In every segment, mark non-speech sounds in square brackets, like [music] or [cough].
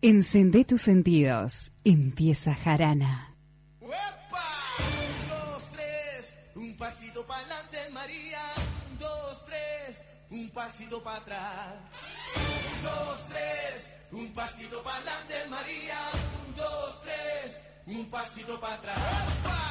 Encendé tus sentidos. Empieza Jarana. ¡Uepa! Un, dos, tres, un pasito para adelante, María. Un, dos, tres, un pasito para atrás. Un, dos, tres, un pasito para adelante, María. Un, dos, tres, un pasito para atrás.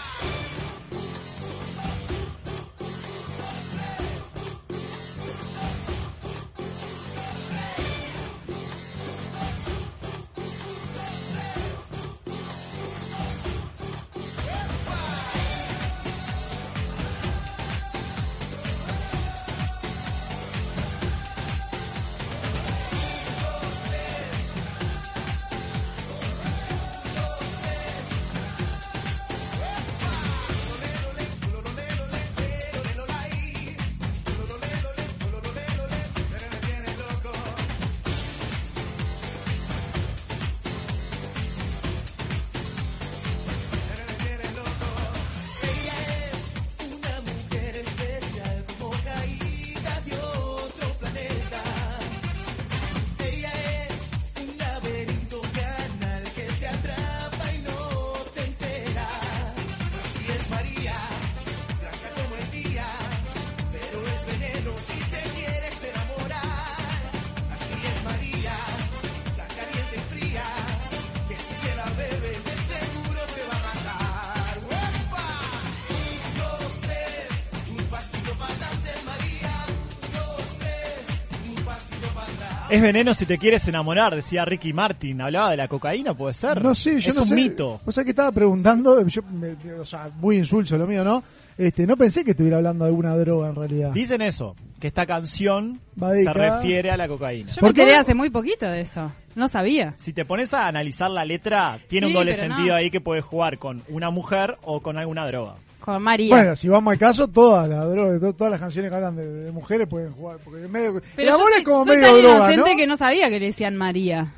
Es veneno si te quieres enamorar, decía Ricky Martin. Hablaba de la cocaína, puede ser. No sé, yo es no un sé. mito. O sea que estaba preguntando, yo, me- o sea, muy insulso lo mío, ¿no? Este, no pensé que estuviera hablando de alguna droga en realidad. Dicen eso, que esta canción Va se dedicada- refiere a la cocaína. Yo ¿Por me qué? enteré hace muy poquito de eso. No sabía. Si te pones a analizar la letra, tiene Sí, un doble pero sentido no. ahí que puedes jugar con una mujer o con alguna droga. Con María. Bueno, si vamos al caso, todas las drogas, to- todas las canciones que hablan de, de mujeres pueden jugar. Porque es medio, pero el amor es como soy medio tan droga, inocente ¿no? que no sabía que le decían María.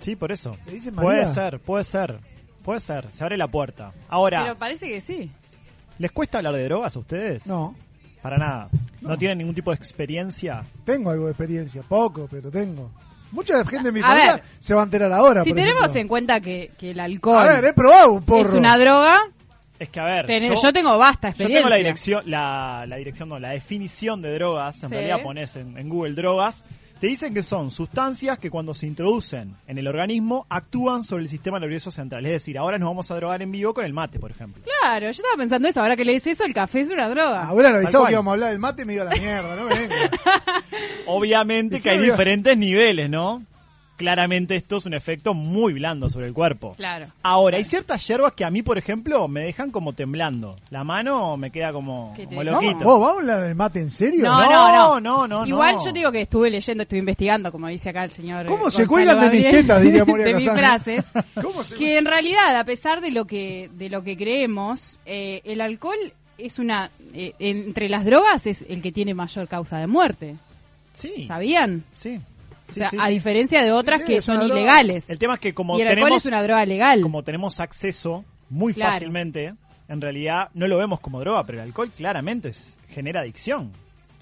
Sí, por eso. ¿Le dicen Puede ser, puede ser. Puede ser, se abre la puerta. Ahora, Pero parece que sí. ¿les cuesta hablar de drogas a ustedes? No, Para nada. ¿No, No. tienen ningún tipo de experiencia? tengo algo de experiencia, poco, pero tengo. Mucha gente de mi A familia ver. se va a enterar ahora. Si tenemos ejemplo. en cuenta que, que el alcohol A ver, he probado un porro. es una droga, Es que, a ver, ten- yo, tengo vasta Yo experiencia. tengo la dirección, la, la dirección, no, la definición de drogas. En Sí. realidad pones en, en Google drogas. Te dicen que son sustancias que cuando se introducen en el organismo actúan sobre el sistema nervioso central. Es decir, ahora nos vamos a drogar en vivo con el mate, por ejemplo. Claro, yo estaba pensando eso. Ahora que le dices eso, el café es una droga. Ahora lo cual. que íbamos a hablar del mate y me dio la mierda, no. [laughs] Obviamente que hay diferentes niveles, ¿no? Claramente esto es un efecto muy blando sobre el cuerpo. Claro. Ahora, hay ciertas hierbas que a mí, por ejemplo, me dejan como temblando. La mano me queda como, ¿Qué te- como ¿Vamos, loquito. ¿Vos vamos a hablar del mate en serio? No, No, no, no. no, no, Igual no. yo digo que estuve leyendo, estuve investigando, como dice acá el señor. ¿Cómo se cuelgan de mis tetas, diría [laughs] Moria De mis frases. [laughs] ¿Cómo se que en realidad, a pesar de lo que, de lo que creemos, eh, el alcohol es una. eh, entre las drogas es el que tiene mayor causa de muerte. Sí, ¿Sabían? sí. O Sí, sea, sí, a sí. diferencia de otras Sí, que son droga. ilegales. El tema es que como y el alcohol tenemos es una droga legal. como tenemos acceso muy Claro. fácilmente, en realidad no lo vemos como droga, pero el alcohol claramente es- genera adicción.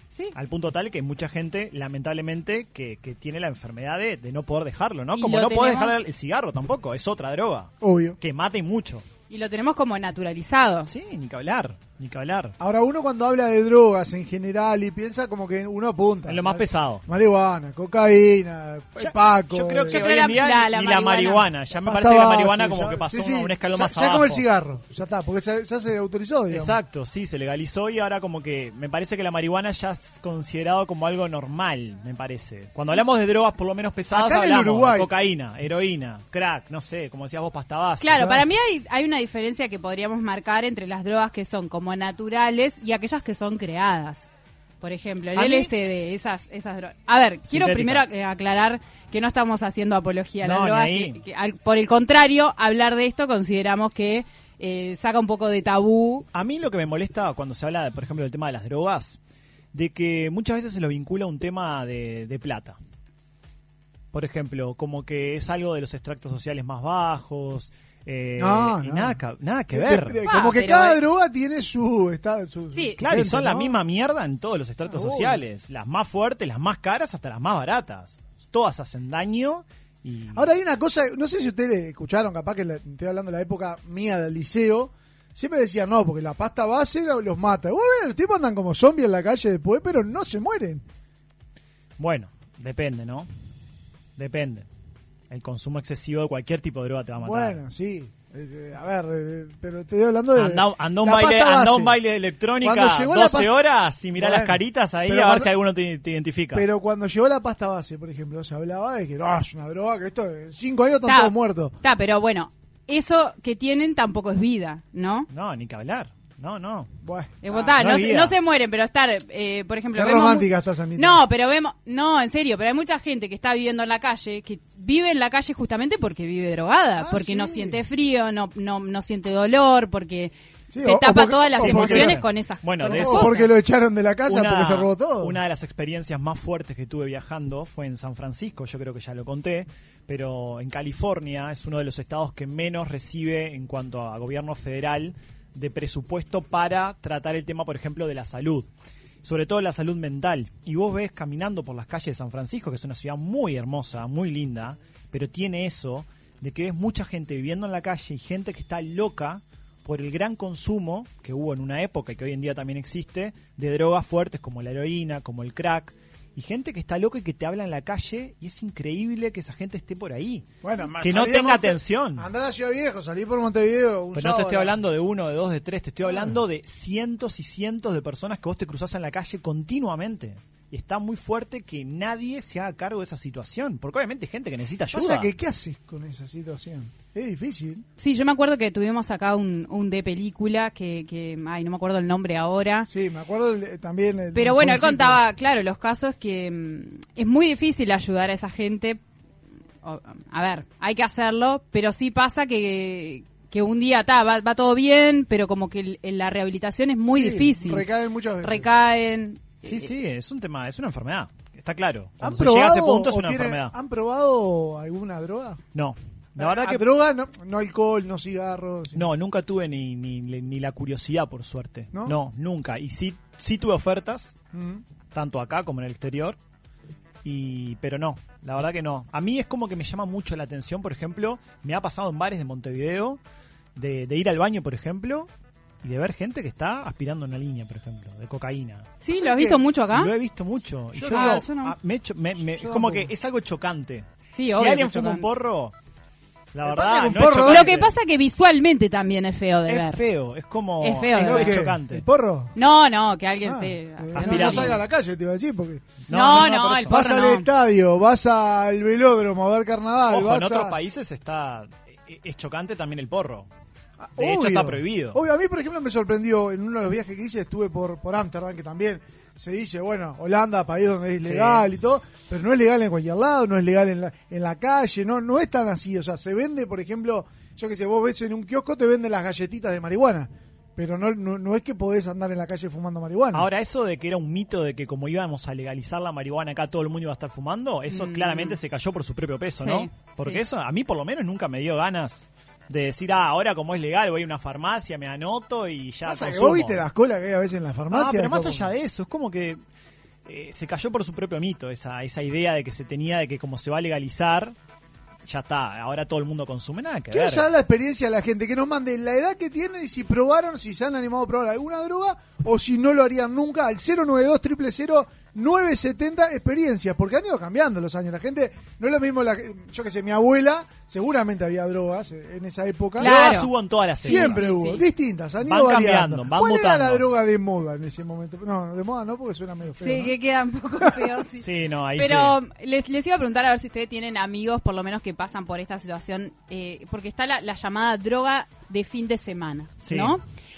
Sí. Al punto tal que hay mucha gente, lamentablemente, que, que tiene la enfermedad de, de no poder dejarlo, ¿no? Como no podés tenemos- dejar el cigarro tampoco, es otra droga. Obvio. Que mata y mucho. Y lo tenemos como naturalizado. Sí, ni que hablar, ni que hablar. Ahora uno cuando habla de drogas en general y piensa como que uno apunta. Es lo más pesado. Marihuana, cocaína, Ya- paco. Yo creo que Yo hoy creo en la- día la- ni la ni la marihuana. Ya me parece que la marihuana ya- como que pasó sí, un escalón ya, más ya abajo. como el cigarro, ya está, porque se- ya se autorizó, digamos. Exacto, sí, se legalizó y ahora como que me parece que la marihuana ya es considerado como algo normal, me parece. Cuando hablamos de drogas por lo menos pesadas Acá en hablamos de cocaína, heroína, crack, no sé, como decías vos, pasta base. Claro, Claro. para mí hay, hay una diferencia que podríamos marcar entre las drogas que son como naturales y aquellas que son creadas. Por ejemplo, el A LSD, esas, esas drogas. A ver, quiero primero eh, aclarar que no estamos haciendo apología a las No, drogas. que- que al- por el contrario, hablar de esto consideramos que eh, saca un poco de tabú. A mí lo que me molesta cuando se habla, por ejemplo, del tema de las drogas, de que muchas veces se lo vincula a un tema de, de plata. Por ejemplo, como que es algo de los extractos sociales más bajos. Eh, No, y no. Nada, que- nada que De- ver. de- Ah, como que cada droga tiene su... Está, su Sí. su Claro, y son la misma mierda en todos los estratos Ah, sociales. Las más fuertes, las más caras, hasta las más baratas. Todas hacen daño Y, Ahora hay una cosa, no sé si ustedes escucharon, capaz que la- estoy hablando de la época mía del liceo. Siempre decían, no, porque la pasta base lo- los mata. Bueno, los tipos andan como zombies en la calle después, pero no se mueren. Bueno, depende, ¿no? Depende. El consumo excesivo de cualquier tipo de droga te va a matar. Bueno, sí. Eh, eh, a ver, eh, pero te estoy hablando de. Anda, anda un baile, anda un baile de electrónica Cuando llegó la 12 pas- horas y mirá Bueno, las caritas ahí a ver cuando- si alguno te, te identifica. Pero cuando llegó la pasta base, por ejemplo, se hablaba de que no, es una droga, que esto en cinco años están Ta. todos muertos. Está, pero bueno, eso que tienen tampoco es vida, ¿no? No, ni que hablar. No, no. Bueno, Eh, ah, ta, no se, vida. no se mueren, pero estar, eh, por ejemplo... qué vemos romántica estás. No, pero vemos... No, en serio, pero hay mucha gente que está viviendo en la calle, que vive en la calle justamente porque vive drogada, Ah, porque no siente frío, no, no, no siente dolor, porque Sí, se o- o tapa porque- todas las porque- emociones con esas, Bueno, con de eso- cosas. porque lo echaron de la casa porque se robó todo. una de las experiencias más fuertes que tuve viajando fue en San Francisco, yo creo que ya lo conté, pero en California es uno de los estados que menos recibe en cuanto a gobierno federal de presupuesto para tratar el tema, por ejemplo, de la salud. Sobre todo la salud mental. Y vos ves caminando por las calles de San Francisco, que es una ciudad muy hermosa, muy linda, pero tiene eso de que ves mucha gente viviendo en la calle y gente que está loca por el gran consumo que hubo en una época y que hoy en día también existe de drogas fuertes como la heroína, como el crack, y gente que está loca y que te habla en la calle y es increíble que esa gente esté por ahí. Bueno, más que no tenga atención. Andá a Ciudad Viejo, salí por Montevideo. Un Pero no te estoy hablando de uno, de dos, de tres, te estoy hablando de cientos y cientos de personas que vos te cruzás en la calle continuamente. Y está muy fuerte que nadie se haga cargo de esa situación, porque obviamente hay gente que necesita ayuda. Pasa que, ¿qué haces con esa situación? Es difícil. Sí, yo me acuerdo que tuvimos acá un, un de película que, que, ay, no me acuerdo el nombre ahora. Sí, me acuerdo el- también. el- Pero bueno, él contaba, claro, los casos que mm, es muy difícil ayudar a esa gente. O- a ver, hay que hacerlo, pero sí pasa que, que un día ta, va, va todo bien, pero como que el- la rehabilitación es muy Sí, difícil. Recaen muchas veces. Recaen. Sí, sí, es un tema, es una enfermedad. Está claro. ¿Han Cuando se llega a ese probado punto es una tienen- enfermedad. ¿Han probado alguna droga? No, la verdad Ah, que droga, no, no alcohol, no cigarros. no, nunca tuve ni, ni, ni la curiosidad, por suerte. ¿No? nunca. Y sí, sí tuve ofertas, Mm. tanto acá como en el exterior. Y, pero no, la verdad que no. A mí es como que me llama mucho la atención, por ejemplo, me ha pasado en bares de Montevideo, de, de ir al baño, por ejemplo, y de ver gente que está aspirando una línea, por ejemplo, de cocaína. ¿Sí? ¿Sabes ¿Lo has visto mucho acá? Lo he visto mucho. Y Yo yo no. digo, Ah, yo no. ah, me me- me- Yo como que es algo chocante. Sí, si obvio alguien fuma un porro, la verdad, pasa que un no es porro-. Lo que pasa que visualmente también es feo de es ver. feo, es como Es feo de es, ver. es chocante. ¿El porro? No, no, que alguien Ah, te... eh, no, aspirando. no salga a la calle, te iba a decir, porque No, no, el porro vas al estadio, vas al velódromo a ver carnaval, Ojo, vas en otros a... países está e- es chocante también el porro. De hecho, está prohibido. Obvio, a mí, por ejemplo, me sorprendió en uno de los viajes que hice, estuve por por Ámsterdam, que también se dice, bueno, Holanda, país donde es Sí. legal y todo, pero no es legal en cualquier lado, no es legal en la, en la calle, no no es tan así. O sea, se vende, por ejemplo, yo que sé, vos ves en un kiosco, te venden las galletitas de marihuana, pero no, no, no es que podés andar en la calle fumando marihuana. Ahora, eso de que era un mito de que como íbamos a legalizar la marihuana acá todo el mundo iba a estar fumando, eso Mm. claramente se cayó por su propio peso, ¿no? Porque sí. eso a mí por lo menos nunca me dio ganas de decir, ah, ahora como es legal voy a una farmacia, me anoto y ya Pasa que vos viste las colas que hay a veces en la farmacia. Ah, pero más como- allá de eso, es como que eh, se cayó por su propio mito esa, esa idea de que se tenía de que como se va a legalizar, ya está, ahora todo el mundo consume nada que Quiero ver. saber la experiencia de la gente, que nos mande la edad que tienen y si probaron, si se han animado a probar alguna droga o si no lo harían nunca al 092 000 970 experiencias, porque han ido cambiando los años. La gente, no es lo mismo, la, yo que sé, mi abuela, seguramente había drogas en esa época. Claro. Drogas hubo en todas las épocas. Siempre Sí, hubo, sí. distintas, han Van cambiando, van ¿Cuál era la droga de moda en ese momento? No, de moda no, porque suena medio feo. Sí, ¿no? que queda un poco [laughs] feo, sí. Sí, no, ahí Pero sí. les, les iba a preguntar a ver si ustedes tienen amigos, por lo menos, que pasan por esta situación, eh, porque está la, la llamada droga de fin de semana, Sí. ¿no? Sí,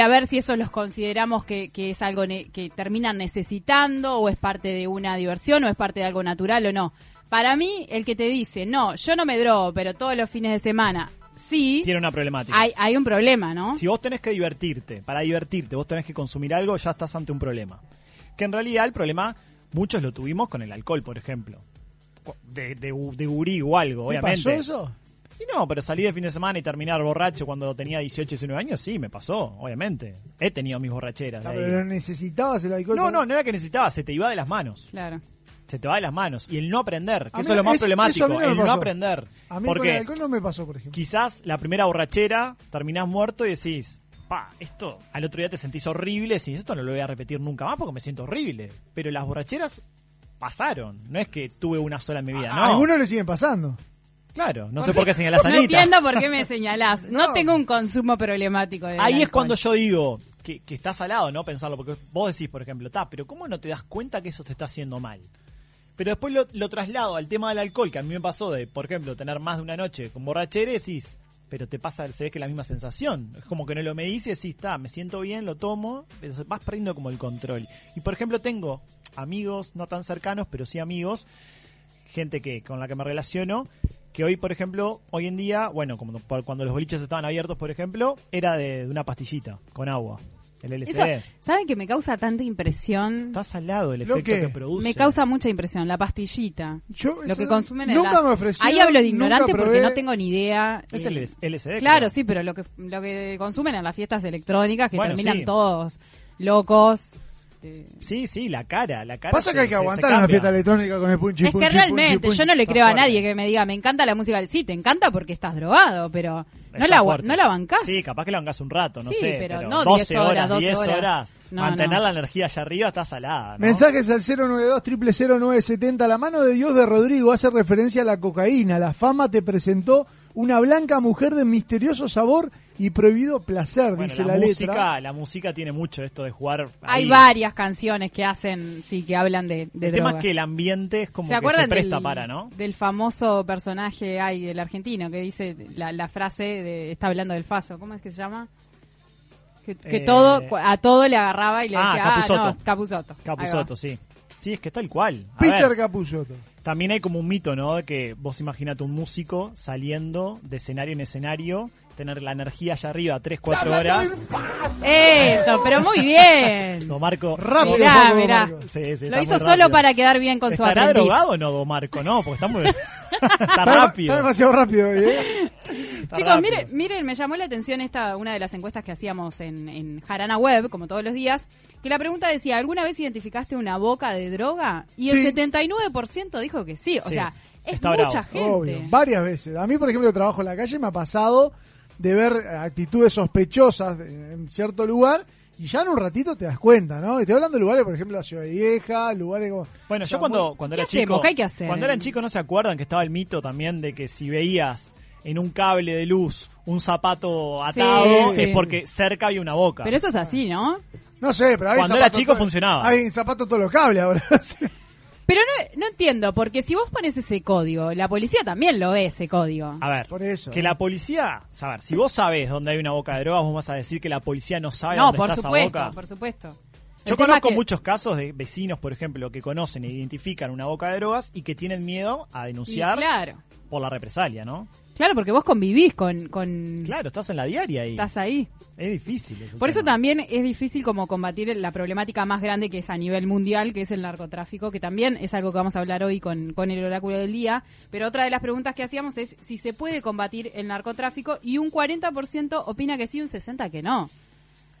a ver si eso los consideramos que, que es algo ne- que terminan necesitando, o es parte de una diversión, o es parte de algo natural, o no. Para mí, el que te dice, no, yo no me drogo, pero todos los fines de semana, sí, Tiene una problemática. hay, hay un problema, ¿no? Si vos tenés que divertirte, para divertirte, vos tenés que consumir algo, ya estás ante un problema. Que en realidad el problema, muchos lo tuvimos con el alcohol, por ejemplo. De, de, de gurí o algo, ¿Te obviamente. pasó eso? Y no, pero salir de fin de semana y terminar borracho cuando tenía 18, 19 años, sí, me pasó, obviamente. He tenido mis borracheras. Ah, pero necesitabas el alcohol. No, para- no, no era que necesitaba, se te iba de las manos. Claro. Se te va de las manos. Y el no aprender, que A eso mí es lo más es- problemático, a no el no aprender. A mí con el alcohol no me pasó, por ejemplo. quizás la primera borrachera terminás muerto y decís, pa, esto al otro día te sentís horrible, decís, esto no lo voy a repetir nunca más porque me siento horrible. Pero las borracheras pasaron, no es que tuve una sola en mi vida, A no. algunos le siguen pasando. Claro, no sé por qué señalás a No Anita. entiendo por qué me señalás. No, No. tengo un consumo problemático de Ahí es alcohol. cuando yo digo que, que estás al lado, ¿no? Pensarlo, porque vos decís, por ejemplo, ta, pero ¿cómo no te das cuenta que eso te está haciendo mal? Pero después lo, lo traslado al tema del alcohol, que a mí me pasó de, por ejemplo, tener más de una noche con borrachera y decís, pero te pasa, se ve que la misma sensación. Es como que no lo medís y decís, está, me siento bien, lo tomo, pero vas perdiendo como el control. Y por ejemplo, tengo amigos, no tan cercanos, pero sí amigos, gente que con la que me relaciono, que hoy, por ejemplo, hoy en día, bueno, como cuando los boliches estaban abiertos, por ejemplo, era de, de una pastillita con agua, el LSD. Eso, ¿Saben que me causa tanta impresión? Estás al lado del ¿Lo efecto que produce. Me causa mucha impresión, la pastillita. Yo, Lo que consumen en Nunca me ofrecieron. Ahí hablo de ignorante porque no tengo ni idea. Es eh, el LSD. Claro, creo. sí, pero lo que lo que consumen en las fiestas electrónicas que Bueno, terminan sí. todos locos. Eh, Sí, sí, la cara, la cara. Pasa se- que hay que se- se aguantar una cambia. fiesta electrónica con el punchi es punchi, que realmente punchi, yo no le creo a nadie que me diga me encanta la música. Sí, te encanta porque estás drogado, pero no la, fuerte. no la bancás. Sí, capaz que la bancás un rato, no Sí, sé. pero pero, no 12 10 horas, 12 10 horas. horas. No, mantener no. la energía allá arriba está salada. ¿no? Mensajes al 092 0970 La mano de Dios de Rodrigo hace referencia a la cocaína. La fama te presentó una blanca mujer de misterioso sabor y prohibido placer, Bueno, dice la, la, música, letra. la música tiene mucho esto de jugar. Hay varias canciones que hacen, sí, que hablan de, de El tema es que el ambiente es como ¿Se que acuerdan se presta del, para, ¿no? del famoso personaje ay, del argentino que dice la, la frase de está hablando del faso? ¿Cómo es que se llama? Que, que Eh, todo a todo le agarraba y le Ah, decía, ah, no, Capusotto. Ahí va. Capusotto, sí. Sí, es que tal cual. A Peter ver, también hay como un mito, ¿no? De que vos imaginate un músico saliendo de escenario en escenario, tener la energía allá arriba 3, 4 horas. Eso, pero muy bien. Don Marco. Rápido, Mirá, Marco, mirá. Marco. Sí, sí, está Lo hizo solo para quedar bien con su ¿Estará aprendiz. drogado o no, Don Marco? No, porque está muy. [laughs] está Está- rápido. Está demasiado rápido, ¿eh? está Chicos, rápido. miren, miren, me llamó la atención esta una de las encuestas que hacíamos en, en Jarana Web, como todos los días, que la pregunta decía, ¿alguna vez identificaste una boca de droga? Y el Sí. 79% dijo que sí. O Sí, sea, es está mucha bravo. gente. Obvio, varias veces. A mí, por ejemplo, que trabajo en la calle, me ha pasado de ver actitudes sospechosas en cierto lugar y ya en un ratito te das cuenta, ¿no? Estoy hablando de lugares, por ejemplo, la Ciudad Vieja, lugares como... Bueno, o sea, yo cuando, cuando ¿Qué era chico. ¿Qué hay que hacer? Cuando eran chicos, ¿no se acuerdan que estaba el mito también de que si veías en un cable de luz un zapato atado sí. es porque cerca había una boca? Pero eso es así, ¿no? No sé, pero hay Cuando era chico todo- funcionaba. Hay zapatos todos los cables ahora. [laughs] Pero no, no entiendo, porque si vos pones ese código, la policía también lo ve ese código. A ver, Por eso. que la policía, a ver, si vos sabés dónde hay una boca de drogas, vos vas a decir que la policía no sabe No, dónde por está supuesto, esa boca. por supuesto. Yo El conozco que- muchos casos de vecinos, por ejemplo, que conocen e identifican una boca de drogas y que tienen miedo a y denunciar claro, por la represalia, ¿no? Claro, porque vos convivís con... con Claro, estás en la diaria ahí. Estás ahí. Es difícil. ese Por eso también es difícil como combatir la problemática más grande que es a nivel mundial, que es el narcotráfico, que también es algo que vamos a hablar hoy con, con el oráculo del día. Pero otra de las preguntas que hacíamos es si se puede combatir el narcotráfico y un 40% opina que sí, un 60% que no.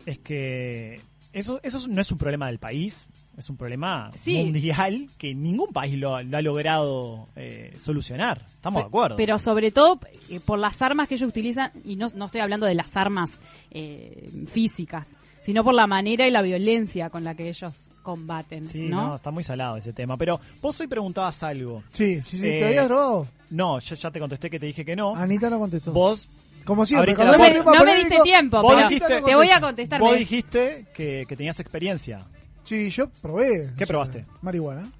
Es que eso, eso no es un problema del país, es un problema Sí. mundial que ningún país lo, lo ha logrado eh, solucionar. Estamos de acuerdo. Pero sobre todo eh, por las armas que ellos utilizan, y no, no estoy hablando de las armas eh, físicas, sino por la manera y la violencia con la que ellos combaten, sí, ¿no? no, está muy salado ese tema. Pero vos hoy preguntabas algo. Sí, sí, sí. Eh, ¿Te habías robado? No, yo ya te contesté que te dije que no. Anita no contestó. Vos, Como siempre, No me, no me diste tiempo, pero dijiste- te voy a contestar. vos dijiste que, que tenías experiencia. Sí, yo probé. ¿Qué probaste? Marihuana.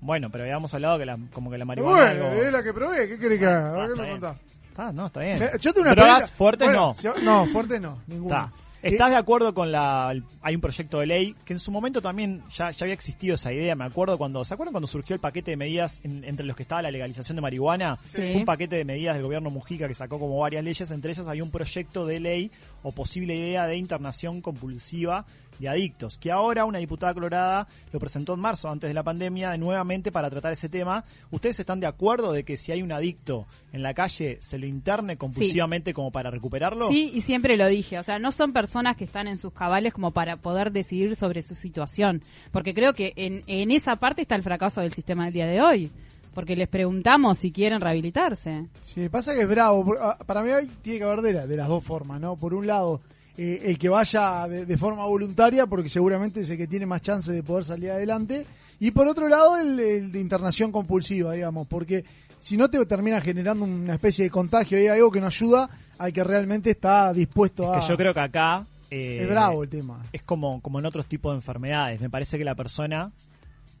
Bueno, pero habíamos hablado que la, como que la marihuana. Bueno, algo- es la que probé. ¿Qué querés que haga? Ah, ¿Qué me contás? Está, no, está bien. Yo tengo una ¿Drogas experiencia- fuertes Bueno, no? no, fuertes no, [laughs] ninguna. Está. ¿Estás de acuerdo con la... el- Hay un proyecto de ley que en su momento también ya, ya había existido esa idea, me acuerdo cuando... ¿Se acuerdan cuando surgió el paquete de medidas en- entre los que estaba la legalización de marihuana? Sí. Un paquete de medidas del gobierno Mujica que sacó como varias leyes, entre ellas había un proyecto de ley o posible idea de internación compulsiva de adictos, que ahora una diputada colorada lo presentó en marzo, antes de la pandemia, nuevamente para tratar ese tema. ¿Ustedes están de acuerdo de que si hay un adicto en la calle se lo interne compulsivamente como para recuperarlo? Sí, y siempre lo dije, o sea, no son personas que están en sus cabales como para poder decidir sobre su situación, porque creo que en, en esa parte está el fracaso del sistema del día de hoy, porque les preguntamos si quieren rehabilitarse. Sí, pasa que es bravo. ah, Para mí hay- tiene que haber de, la- de las dos formas, ¿no? Por un lado, eh, el que vaya de, de forma voluntaria, porque seguramente es el que tiene más chance de poder salir adelante. Y por otro lado, el, el de internación compulsiva, digamos, porque si no te termina generando una especie de contagio y algo que no ayuda al que realmente está dispuesto a... Que yo creo que acá... eh, Es bravo el tema. es como, como en otros tipos de enfermedades. Me parece que la persona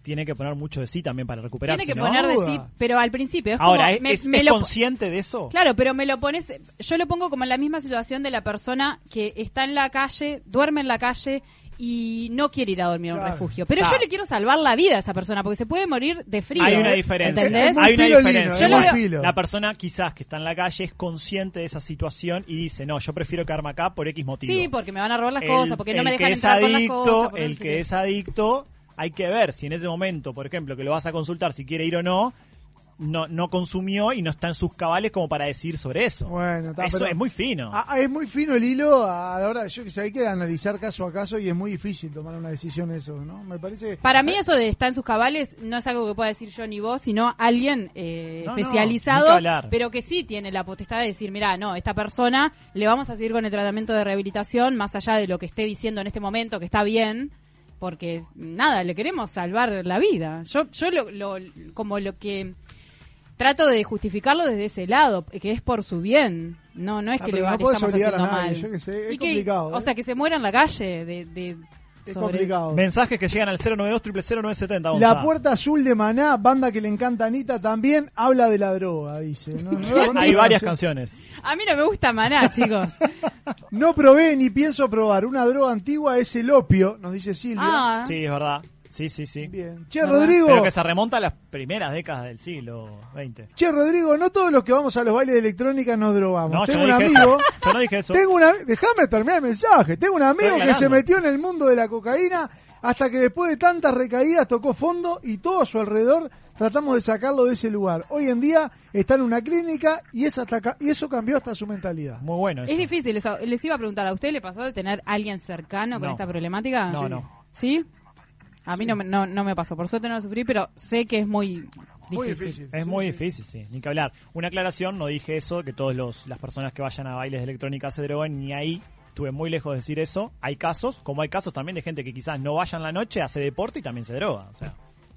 tiene que poner mucho de sí también para recuperarse. Tiene que ¿no? poner de sí, pero al principio es Ahora, como, ¿es, me- es- me es lo- consciente de eso? Claro, pero me lo pones, yo lo pongo como en la misma situación de la persona que está en la calle, duerme en la calle y no quiere ir a dormir a un Claro. refugio. Pero Claro. yo le quiero salvar la vida a esa persona porque se puede morir de frío. Hay una diferencia. ¿Entendés? Hay una diferencia. lino, Yo es lo muy veo- filo. La persona quizás que está en la calle es consciente de esa situación y dice, no, yo prefiero quedarme acá por X motivo. Sí, porque me van a robar las El- cosas, porque no me dejan entrar con las adicto, cosas. El que es adicto, hay que ver si en ese momento, por ejemplo, que lo vas a consultar si quiere ir o no, no, no consumió y no está en sus cabales como para decir sobre eso. Bueno, está, eso pero- es muy fino. Ah, es muy fino el hilo a la hora, yo que sé, hay que analizar caso a caso y es muy difícil tomar una decisión eso, ¿no? Me parece... Para mí eso de estar en sus cabales no es algo que pueda decir yo ni vos, sino alguien eh, No, no, especializado, hablar. pero que sí tiene la potestad de decir, mira, no, esta persona le vamos a seguir con el tratamiento de rehabilitación, más allá de lo que esté diciendo en este momento, que está bien, porque nada, le queremos salvar la vida. Yo, yo lo, lo- como lo que trato de justificarlo desde ese lado, que es por su bien. No, no es Ah, que le, no estamos haciendo mal. yo qué sé, es Y que- complicado, O ¿eh? sea, que se muera en la calle de, de Es sobre- complicado. Mensajes que llegan al 092 970 La Puerta Azul de Maná, banda que le encanta a Anita, también habla de la droga, dice. No, no [laughs] Hay varias canciones. A mí no me gusta Maná, [laughs] chicos. No probé ni pienso probar. Una droga antigua es el opio, nos dice Silvia. Ah, Sí, es verdad. Sí, sí, sí. Bien. Che. Rodrigo. Pero que se remonta a las primeras décadas del siglo XX. Che, Rodrigo, no todos los que vamos a los bailes de electrónica nos drogamos. No, yo Tengo no un dije amigo. eso. Yo no dije eso. Tengo una, déjame terminar el mensaje. Tengo un amigo que se metió en el mundo de la cocaína hasta que después de tantas recaídas tocó fondo y todo a su alrededor tratamos de sacarlo de ese lugar. Hoy en día está en una clínica y, es hasta y eso cambió hasta su mentalidad. Muy bueno eso. es difícil eso. Les iba a preguntar, ¿a usted le pasó de tener a alguien cercano con No. esta problemática? No, Sí. no. ¿Sí? A mí no, me- no, no me pasó. Por suerte no lo sufrí, pero sé que es muy difícil. Muy difícil. Es Sí, muy sí. difícil, sí, ni que hablar. Una aclaración, no dije eso, que todas las personas que vayan a bailes de electrónica se droguen, ni ahí. Estuve muy lejos de decir eso. Hay casos, como hay casos también de gente que quizás no vaya en la noche, hace deporte y también se droga. O sea,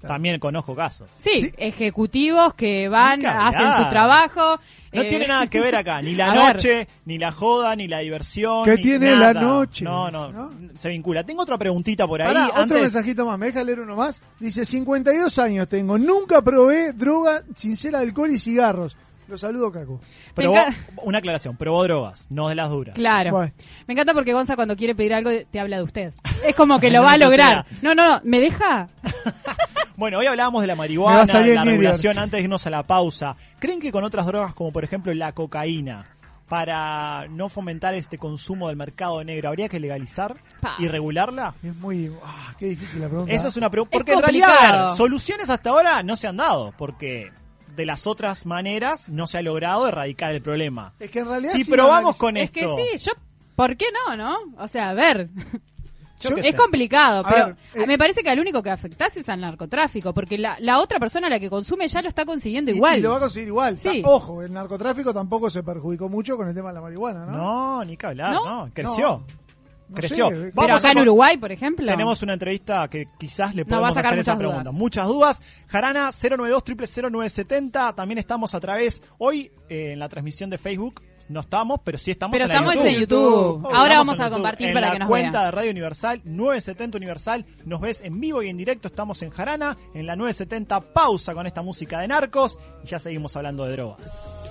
también conozco casos. Sí, Sí. ejecutivos que van, hacen su trabajo. No eh, tiene nada que ver acá, ni la [laughs] a ver. noche, ni la joda, ni la diversión. ¿Qué ni tiene nada. la noche? No, no, ¿No? se vincula. Tengo otra preguntita por ahí. Pará, otro antes- mensajito más, me deja leer uno más. Dice, 52 años tengo, nunca probé droga sin ser alcohol y cigarros. Lo saludo, Caco. Venga. una aclaración, probó drogas, no de las duras. Claro. Bueno. Me encanta porque Gonza cuando quiere pedir algo te habla de usted. Es como que lo [laughs] va a lograr. No, no, no. ¿Me deja? [laughs] Bueno, hoy hablábamos de la marihuana, de la regulación antes de irnos a la pausa. ¿Creen que con otras drogas como por ejemplo la cocaína, para no fomentar este consumo del mercado negro, habría que legalizar Pa. y regularla? Es muy... Ah, qué difícil la pregunta. Esa es una pregunta. Es Porque en realidad, ver, soluciones hasta ahora no se han dado, porque de las otras maneras no se ha logrado erradicar el problema. Es que en realidad... Si sí probamos con Es que esto, sí, yo... ¿Por qué no, no? O sea, a ver. Yo es sé. complicado, A pero ver, eh, me parece que al único que afectás es al narcotráfico, porque la, la otra persona, la que consume, ya lo está consiguiendo y- igual. Y lo va a conseguir igual. Sí. Ojo, el narcotráfico tampoco se perjudicó mucho con el tema de la marihuana, ¿no? No, ni que hablar, ¿No? no, creció. No creció. sé, pero Vamos acá a en Uruguay, por ejemplo. Tenemos una entrevista que quizás le a podemos sacar hacer esa pregunta. dudas. Muchas dudas. Jarana 092 970 También estamos a través, hoy eh, en la transmisión de Facebook, no estamos, pero sí estamos Pero en la estamos YouTube. en YouTube. Ahora Estamos vamos a YouTube. compartir en para la que nos cuenta vean. de Radio Universal, 970 Universal. Nos ves en vivo y en directo. Estamos en Jarana, en la 970. Pausa con esta música de narcos y ya seguimos hablando de drogas.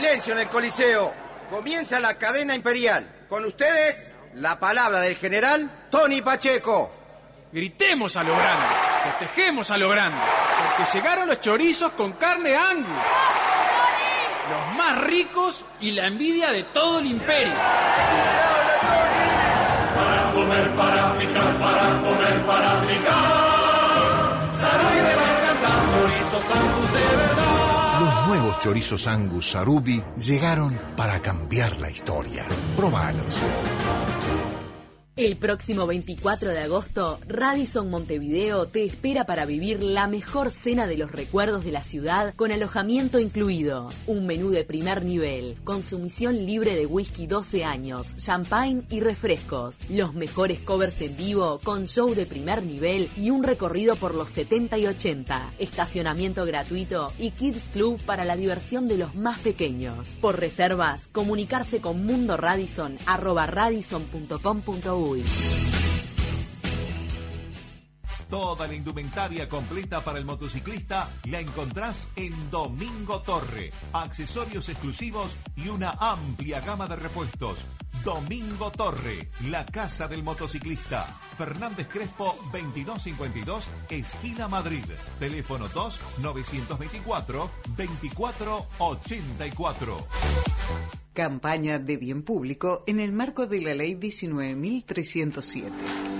Silencio en el Coliseo. Comienza la cadena imperial. Con ustedes, la palabra del general Tony Pacheco. Gritemos a lo grande, festejemos a lo grande, porque llegaron los chorizos con carne angus. Los más ricos y la envidia de todo el imperio. Para comer, para nuevos chorizos Angus Sarubi llegaron para cambiar la historia. Probalos. El próximo 24 de agosto, Radisson Montevideo te espera para vivir la mejor cena de los recuerdos de la ciudad con alojamiento incluido. Un menú de primer nivel, consumición libre de whisky 12 años, champagne y refrescos. Los mejores covers en vivo con show de primer nivel y un recorrido por los 70 y 80. Estacionamiento gratuito y Kids Club para la diversión de los más pequeños. Por reservas, comunicarse con Mundo We. Toda la indumentaria completa para el motociclista la encontrás en Domingo Torre. Accesorios exclusivos y una amplia gama de repuestos. Domingo Torre, la casa del motociclista. Fernández Crespo 2252, esquina Madrid. Teléfono 2 924 2484. Campaña de bien público en el marco de la Ley 19.307.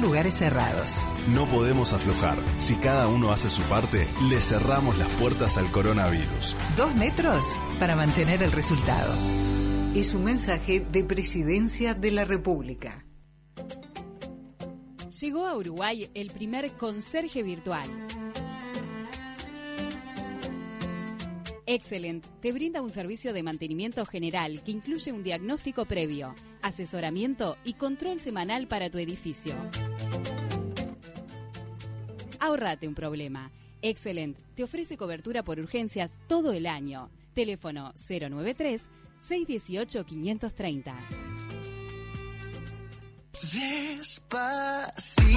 lugares cerrados. No podemos aflojar. Si cada uno hace su parte, le cerramos las puertas al coronavirus. Dos metros para mantener el resultado. Es un mensaje de Presidencia de la República. Llegó a Uruguay el primer conserje virtual. Excellent te brinda un servicio de mantenimiento general que incluye un diagnóstico previo, asesoramiento y control semanal para tu edificio. Ahorrate un problema. Excellent te ofrece cobertura por urgencias todo el año. Teléfono 093 618 530. Despacito.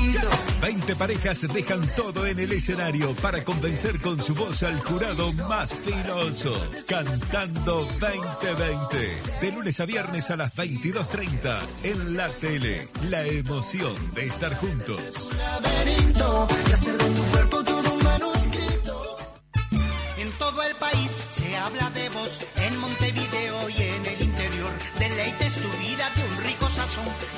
20 parejas dejan todo en el escenario para convencer con su voz al jurado más filoso. Cantando 2020. De lunes a viernes a las 22.30 en la tele. La emoción de estar juntos. laberinto y hacer de tu cuerpo todo un manuscrito. En todo el país se habla de vos, en Montevideo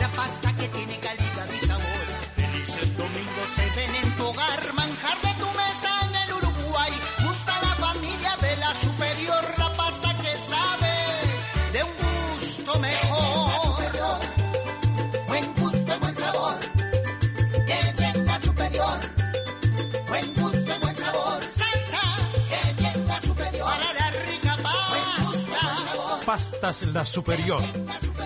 la pasta que tiene calidad y sabor. Felices domingos se ven en tu hogar, manjar de tu mesa en el Uruguay. Gusta la familia de la superior, la pasta que sabe de un gusto mejor. Buen gusto buen sabor. Que bien la superior. Buen gusto buen sabor. Salsa. Que bien la superior. Para la rica pasta. Pastas La Superior.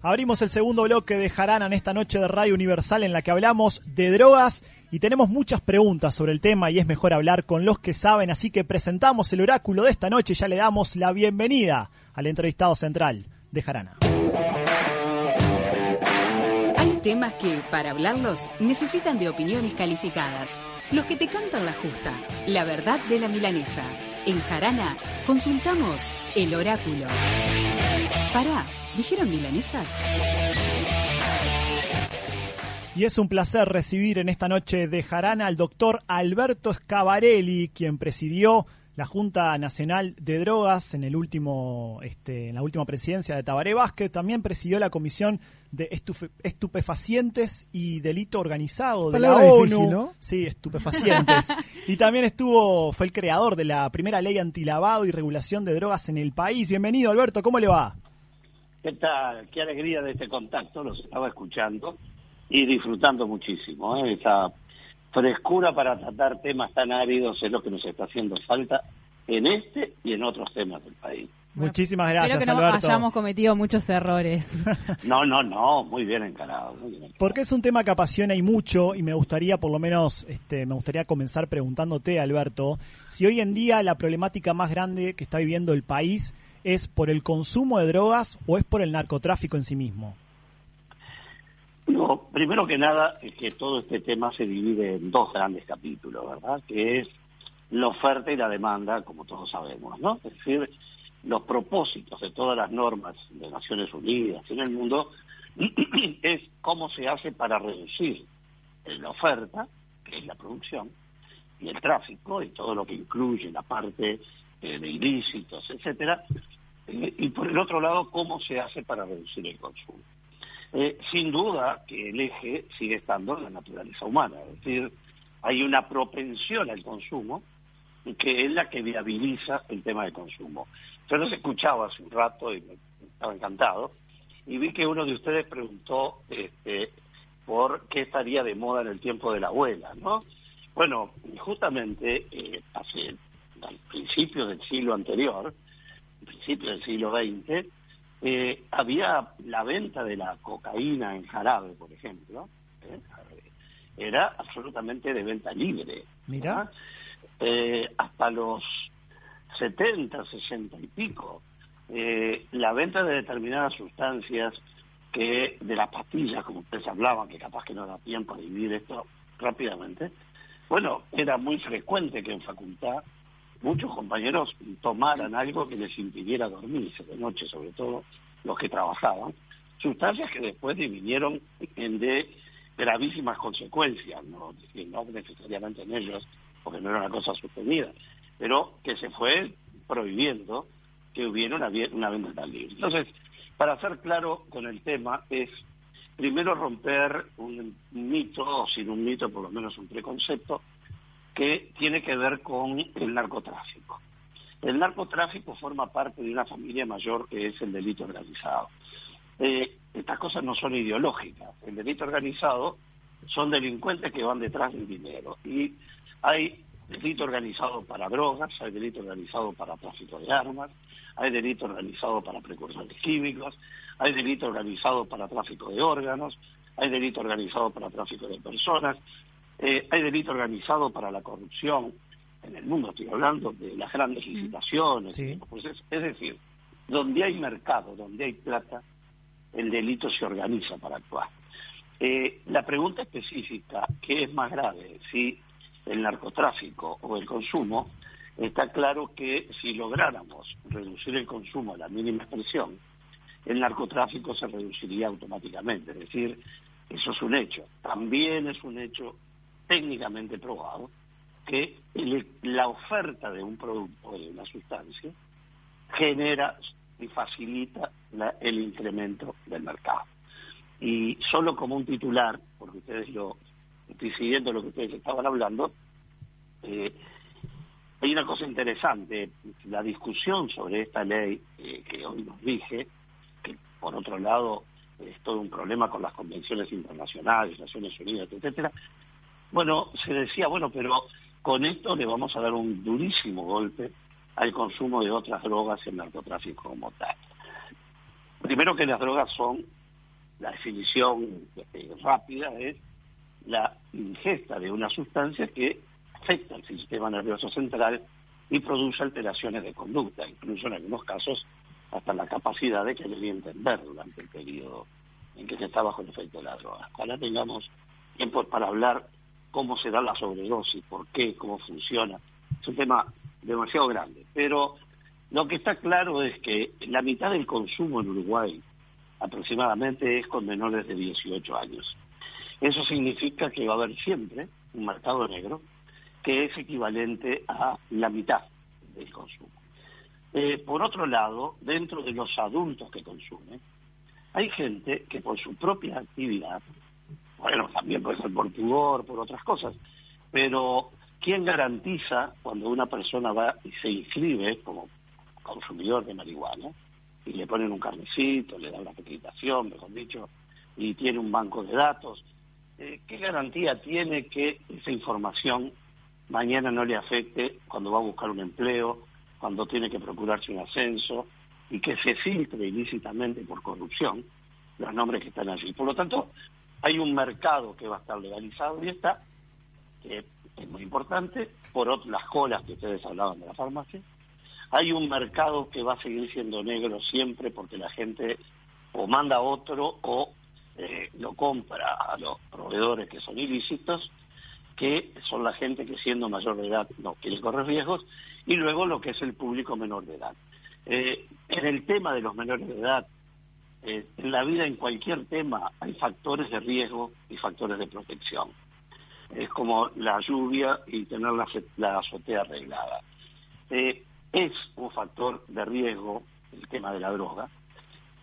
Abrimos el segundo bloque de Jarana en esta noche de Radio Universal en la que hablamos de drogas Y tenemos muchas preguntas sobre el tema y es mejor hablar con los que saben, así que presentamos el oráculo de esta noche y ya le damos la bienvenida al entrevistado central de Jarana. Hay temas que, para hablarlos, necesitan de opiniones calificadas. Los que te cantan la justa, la verdad de la milanesa. En Jarana, consultamos el oráculo. Pará, ¿dijeron milanesas? Y es un placer recibir en esta noche de Jarana al doctor Alberto Scavarelli, quien presidió la Junta Nacional de Drogas en el último, este, en la última presidencia de Tabaré Vázquez. También presidió la Comisión de Estufe- Estupefacientes y Delito Organizado de Palabra la difícil, ONU. ¿no? Sí, estupefacientes. [laughs] y también estuvo, fue el creador de la primera ley antilavado y regulación de drogas en el país. Bienvenido, Alberto, ¿cómo le va? ¿Qué tal? Qué alegría de este contacto, los estaba escuchando y disfrutando muchísimo. ¿eh? Esa frescura para tratar temas tan áridos es lo que nos está haciendo falta en este y en otros temas del país. Muchísimas Espero gracias, que no Alberto. hayamos cometido muchos errores. [laughs] No, no, no, muy bien encarado. Muy bien. Porque es un tema que apasiona y mucho y me gustaría por lo menos, este, me gustaría comenzar preguntándote, Alberto, si hoy en día la problemática más grande que está viviendo el país es por el consumo de drogas o es por el narcotráfico en sí mismo. No, primero que nada es que todo este tema se divide en dos grandes capítulos, ¿verdad? Que es la oferta y la demanda, como todos sabemos, ¿no? Es decir, los propósitos de todas las normas de Naciones Unidas y en el mundo [clears throat] es cómo se hace para reducir la oferta, que es la producción, y el tráfico y todo lo que incluye la parte eh, de ilícitos, etcétera, eh, y por el otro lado cómo se hace para reducir el consumo. Eh, sin duda que el eje sigue estando en la naturaleza humana, es decir, hay una propensión al consumo que es la que viabiliza el tema del consumo. Yo los escuchaba hace un rato y me estaba encantado y vi que uno de ustedes preguntó este, por qué estaría de moda en el tiempo de la abuela, ¿no? Bueno, justamente eh, hace al principio del siglo anterior, principio del siglo XX, eh, había la venta de la cocaína en jarabe, por ejemplo, ¿eh? era absolutamente de venta libre. Mira. Eh, hasta los 70, 60 y pico, la venta de determinadas sustancias que de las pastillas, como ustedes hablaban, que capaz que no da tiempo a dividir esto rápidamente, bueno, era muy frecuente que en facultad muchos compañeros tomaran algo que les impidiera dormirse de noche, sobre todo los que trabajaban, sustancias que después dividieron en de gravísimas consecuencias, no, no necesariamente en ellos, porque no era una cosa sostenida, pero que se fue prohibiendo que hubiera una, una venta tan libre. Entonces, para ser claro con el tema, es primero romper un mito, o sin un mito, por lo menos un preconcepto, que tiene que ver con el narcotráfico. El narcotráfico forma parte de una familia mayor que es el delito organizado. Eh, estas cosas no son ideológicas. El delito organizado son delincuentes que van detrás del dinero. Y hay delito organizado para drogas, hay delito organizado para tráfico de armas, hay delito organizado para precursores químicos, hay delito organizado para tráfico de órganos, hay delito organizado para tráfico de personas, eh, hay delito organizado para la corrupción. En el mundo estoy hablando de las grandes licitaciones. Pues es, es decir, donde hay mercado, donde hay plata, el delito se organiza para actuar. Eh, la pregunta específica, ¿qué es más grave? Si el narcotráfico o el consumo, está claro que si lográramos reducir el consumo a la mínima expresión, el narcotráfico se reduciría automáticamente. Es decir, eso es un hecho. También es un hecho técnicamente probado que la oferta de un producto o de una sustancia genera y facilita la- el incremento del mercado. Y solo como un titular, porque ustedes lo, estoy siguiendo lo que ustedes estaban hablando, eh, hay una cosa interesante, la discusión sobre esta ley eh, que hoy nos dije, que por otro lado es todo un problema con las convenciones internacionales, Naciones Unidas, etcétera. Bueno, se decía, bueno, pero con esto le vamos a dar un durísimo golpe al consumo de otras drogas y el narcotráfico como tal. Primero que las drogas son, la definición eh, rápida es la ingesta de una sustancia que afecta al sistema nervioso central y produce alteraciones de conducta, incluso en algunos casos hasta la capacidad de querer entender durante el periodo en que se está bajo el efecto de la droga. Ojalá tengamos tiempo para hablar cómo se da la sobredosis, por qué, cómo funciona. Es un tema demasiado grande, pero lo que está claro es que la mitad del consumo en Uruguay aproximadamente es con menores de 18 años. Eso significa que va a haber siempre un mercado negro que es equivalente a la mitad del consumo. Eh, por otro lado, dentro de los adultos que consumen, hay gente que por su propia actividad, bueno, también puede ser por pudor, por otras cosas, pero ¿quién garantiza cuando una persona va y se inscribe como consumidor de marihuana y le ponen un carnecito, le dan la acreditación, mejor dicho, y tiene un banco de datos? eh, ¿Qué garantía tiene que esa información mañana no le afecte cuando va a buscar un empleo, cuando tiene que procurarse un ascenso y que se filtre ilícitamente por corrupción los nombres que están allí. Por lo tanto, hay un mercado que va a estar legalizado y está, que es muy importante, por ot- las colas que ustedes hablaban de la farmacia. Hay un mercado que va a seguir siendo negro siempre porque la gente o manda otro o eh, lo compra a los proveedores que son ilícitos que son la gente que siendo mayor de edad no quiere correr riesgos, y luego lo que es el público menor de edad. Eh, en el tema de los menores de edad, eh, en la vida, en cualquier tema, hay factores de riesgo y factores de protección. Es como la lluvia y tener la, la azotea arreglada. Eh, es un factor de riesgo el tema de la droga,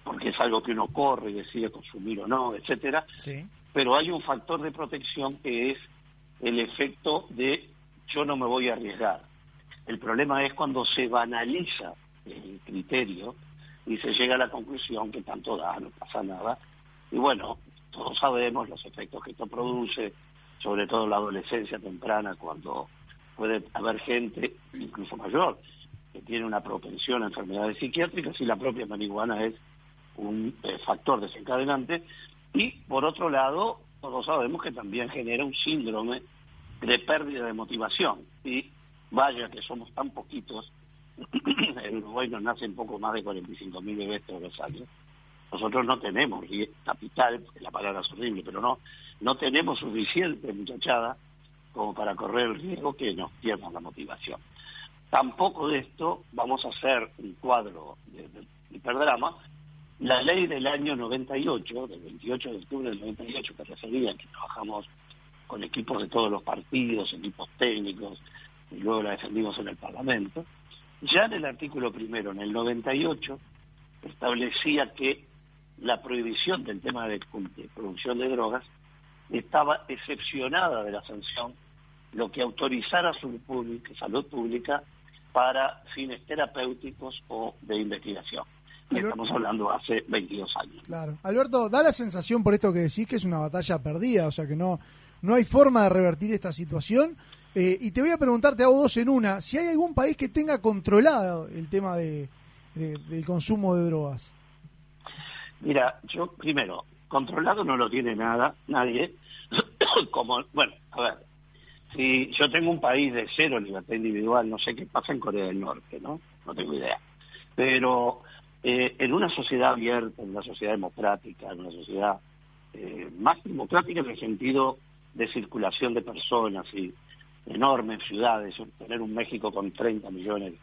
porque es algo que uno corre y decide consumir o no, etcétera, Sí. pero hay un factor de protección que es el efecto de yo no me voy a arriesgar. El problema es cuando se banaliza el criterio y se llega a la conclusión que tanto da, no pasa nada. Y bueno, todos sabemos los efectos que esto produce, sobre todo en la adolescencia temprana, cuando puede haber gente, incluso mayor, que tiene una propensión a enfermedades psiquiátricas y la propia marihuana es un eh, factor desencadenante. Y por otro lado, todos sabemos que también genera un síndrome de pérdida de motivación. Y vaya que somos tan poquitos, en Uruguay nos nacen poco más de 45 mil bebés todos los años. Nosotros no tenemos rie- capital, la palabra es horrible, pero no, no tenemos suficiente muchachada como para correr el riesgo que nos pierdan la motivación. Tampoco de esto vamos a hacer un cuadro de, de. La ley del año 98, del 28 de octubre del 98, que refería que trabajamos con equipos de todos los partidos, equipos técnicos, y luego la defendimos en el Parlamento, ya en el artículo primero, en el 98, establecía que la prohibición del tema de, de producción de drogas estaba excepcionada de la sanción, lo que autorizara su pública, salud pública para fines terapéuticos o de investigación. Alberto- estamos hablando hace 22 años. Claro. Alberto, da la sensación por esto que decís que es una batalla perdida, o sea que no, no hay forma de revertir esta situación. Eh, y te voy a preguntarte a vos dos en una, si hay algún país que tenga controlado el tema de, de- del consumo de drogas. Mira, yo primero, controlado no lo tiene nada, nadie. [coughs] Como, bueno, a ver, si yo tengo un país de cero libertad individual, no sé qué pasa en Corea del Norte, ¿no? No tengo idea. Pero eh, en una sociedad abierta, en una sociedad democrática, en una sociedad eh, más democrática en el sentido de circulación de personas y enormes ciudades, tener un México con 30 millones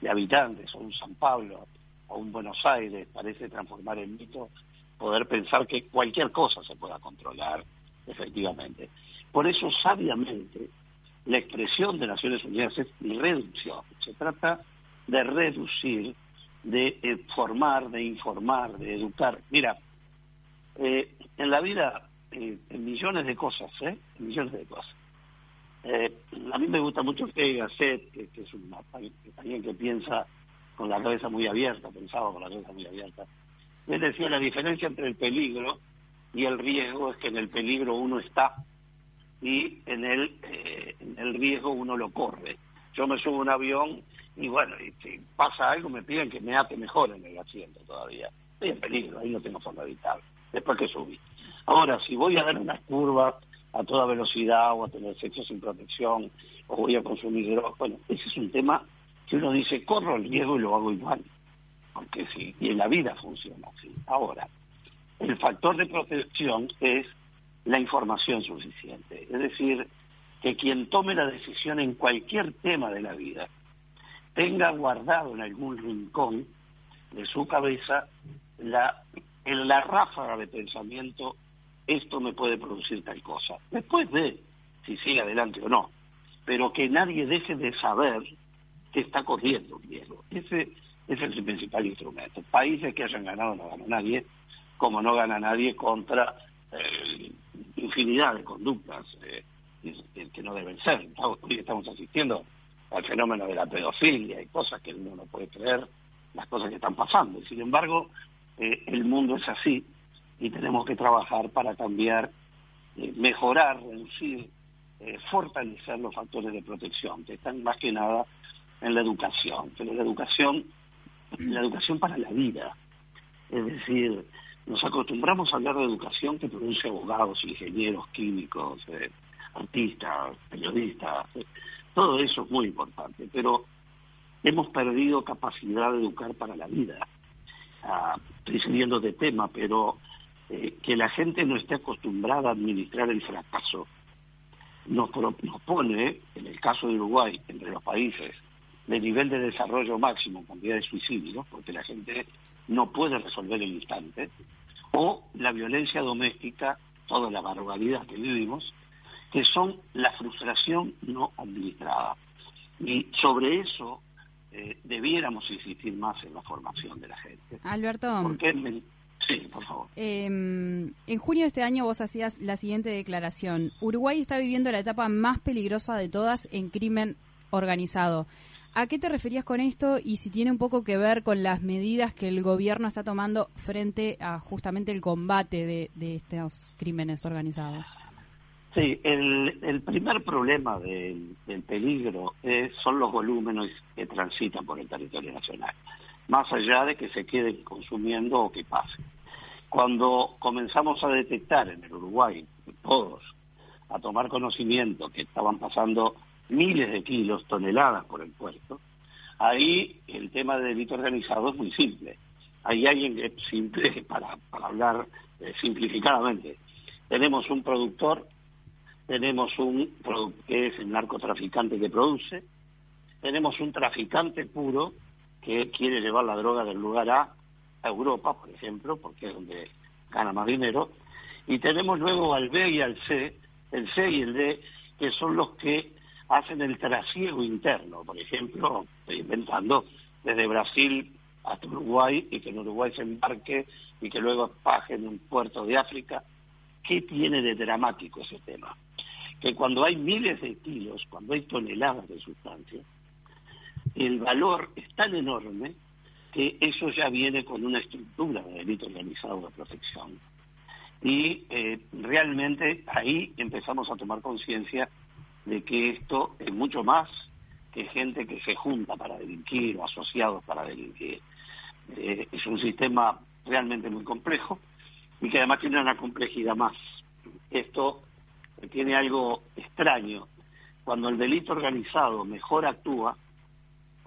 de habitantes, o un San Pablo, o un Buenos Aires, parece transformar en mito poder pensar que cualquier cosa se pueda controlar efectivamente. Por eso, sabiamente, la expresión de Naciones Unidas es reducción. Se trata de reducir, de eh, formar, de informar, de educar. Mira, eh, en la vida, eh, en millones de cosas, ¿eh? En millones de cosas. Eh, a mí me gusta mucho y Gasset, que, que es una, alguien que piensa con la cabeza muy abierta, pensaba con la cabeza muy abierta. Él decía la diferencia entre el peligro y el riesgo es que en el peligro uno está y en el, eh, en el riesgo uno lo corre. Yo me subo a un avión y bueno, y si pasa algo me piden que me ate mejor en el asiento todavía. Estoy en peligro, ahí no tengo forma de evitarlo, después que subí. Ahora, si voy a dar una curva a toda velocidad o a tener sexo sin protección o voy a consumir drogas. Bueno, ese es un tema que uno dice, corro el riesgo y lo hago igual. Porque sí, y en la vida funciona así. Ahora, el factor de protección es la información suficiente. Es decir, que quien tome la decisión en cualquier tema de la vida tenga guardado en algún rincón de su cabeza la, en la ráfaga de pensamiento, esto me puede producir tal cosa. Después de si sigue adelante o no. Pero que nadie deje de saber que está corriendo un riesgo. Ese, es el principal instrumento. Países que hayan ganado no gana nadie, como no gana nadie contra eh, infinidad de conductas eh, que- no deben ser. Hoy estamos asistiendo al fenómeno de la pedofilia y cosas que uno no puede creer, las cosas que están pasando. Sin embargo, eh, el mundo es así y tenemos que trabajar para cambiar, eh, mejorar, reducir, eh, fortalecer los factores de protección, que están más que nada en la educación. Pero la educación, la educación para la vida. Es decir, nos acostumbramos a hablar de educación que produce abogados, ingenieros, químicos, eh, artistas, periodistas. eh, todo eso es muy importante, pero hemos perdido capacidad de educar para la vida. Ah, estoy saliendo de tema, pero eh, que la gente no esté acostumbrada a administrar el fracaso nos, pro- nos pone, en el caso de Uruguay, entre los países de nivel de desarrollo máximo, cantidad de suicidios, porque la gente no puede resolver el instante, o la violencia doméstica, toda la barbaridad que vivimos, que son la frustración no administrada. Y sobre eso eh, debiéramos insistir más en la formación de la gente. Alberto, Porque, sí, por favor. eh, en junio de este año vos hacías la siguiente declaración. Uruguay está viviendo la etapa más peligrosa de todas en crimen organizado. ¿A qué te referías con esto y si tiene un poco que ver con las medidas que el gobierno está tomando frente a justamente el combate de, de estos crímenes organizados? Sí, el, el primer problema del, del peligro es- son los volúmenes que transitan por el territorio nacional, más allá de que se queden consumiendo o que pasen. Cuando comenzamos a detectar en el Uruguay, todos, a tomar conocimiento que estaban pasando miles de kilos, toneladas por el puerto, ahí el tema del delito organizado es muy simple. Hay en- simple, [laughs] para, para hablar eh, simplificadamente, tenemos un productor tenemos un que es el narcotraficante que produce, tenemos un traficante puro que quiere llevar la droga del lugar A a Europa, por ejemplo, porque es donde gana más dinero, y tenemos luego al B y al C, el C y el D, que son los que hacen el trasiego interno, por ejemplo, estoy inventando, desde Brasil hasta Uruguay, y que en Uruguay se embarque y que luego baje en un puerto de África. ¿Qué tiene de dramático ese tema? Que cuando hay miles de kilos, cuando hay toneladas de sustancia, el valor es tan enorme que eso ya viene con una estructura de delito organizado de protección. Y eh, realmente ahí empezamos a tomar conciencia de que esto es mucho más que gente que se junta para delinquir o asociados para delinquir. Eh, es un sistema realmente muy complejo y que además tiene una complejidad más. Esto tiene algo extraño. Cuando el delito organizado mejor actúa,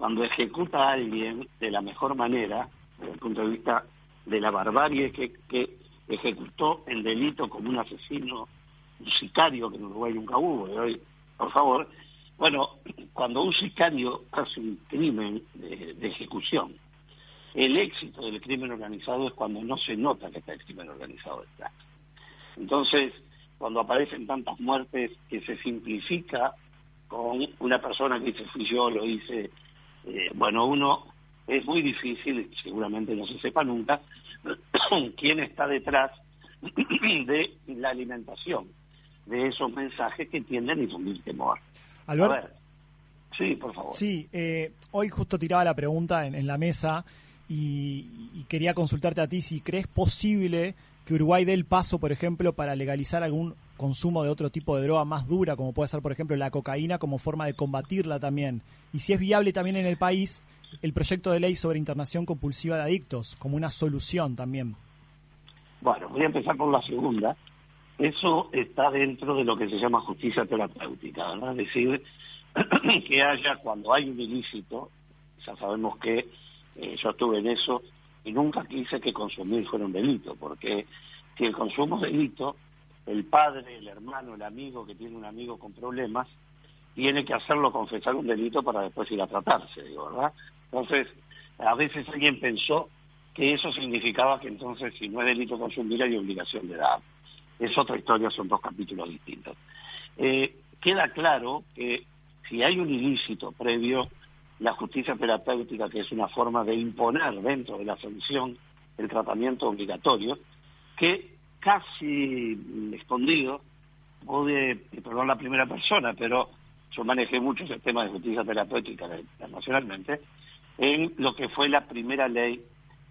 cuando ejecuta a alguien de la mejor manera, desde el punto de vista de la barbarie que, ejecutó el delito como un asesino, un sicario, que en Uruguay nunca hubo, y hoy, por favor, bueno, cuando un sicario hace un crimen de, de ejecución, el éxito del crimen organizado es cuando no se nota que está el crimen organizado detrás. Entonces, cuando aparecen tantas muertes que se simplifica con una persona que dice fui yo, lo hice, eh, bueno, uno es muy difícil, seguramente no se sepa nunca, [clears throat] quién está detrás [clears throat] de la alimentación de esos mensajes que tienden a infundir temor. Albert. A ver, sí, por favor. Sí, eh, hoy justo tiraba la pregunta en, en la mesa y, y quería consultarte a ti si crees posible que Uruguay dé el paso, por ejemplo, para legalizar algún consumo de otro tipo de droga más dura, como puede ser, por ejemplo, la cocaína, como forma de combatirla también. Y si es viable también en el país el proyecto de ley sobre internación compulsiva de adictos, como una solución también. Bueno, voy a empezar por la segunda. Eso está dentro de lo que se llama justicia terapéutica, ¿verdad? Es decir, [clears throat] que haya, cuando hay un ilícito, ya sabemos que eh, yo estuve en eso y nunca quise que consumir fuera un delito, porque si el consumo es delito, el padre, el hermano, el amigo que tiene un amigo con problemas, tiene que hacerlo confesar un delito para después ir a tratarse, digo, ¿verdad? Entonces, a veces alguien pensó que eso significaba que entonces si no es delito consumir hay obligación de dar. Es otra historia, son dos capítulos distintos. Eh, queda claro que si hay un ilícito previo, la justicia terapéutica, que es una forma de imponer dentro de la sanción el tratamiento obligatorio, que casi escondido, puede, perdón la primera persona, pero yo manejé mucho ese tema de justicia terapéutica internacionalmente, en lo que fue la primera ley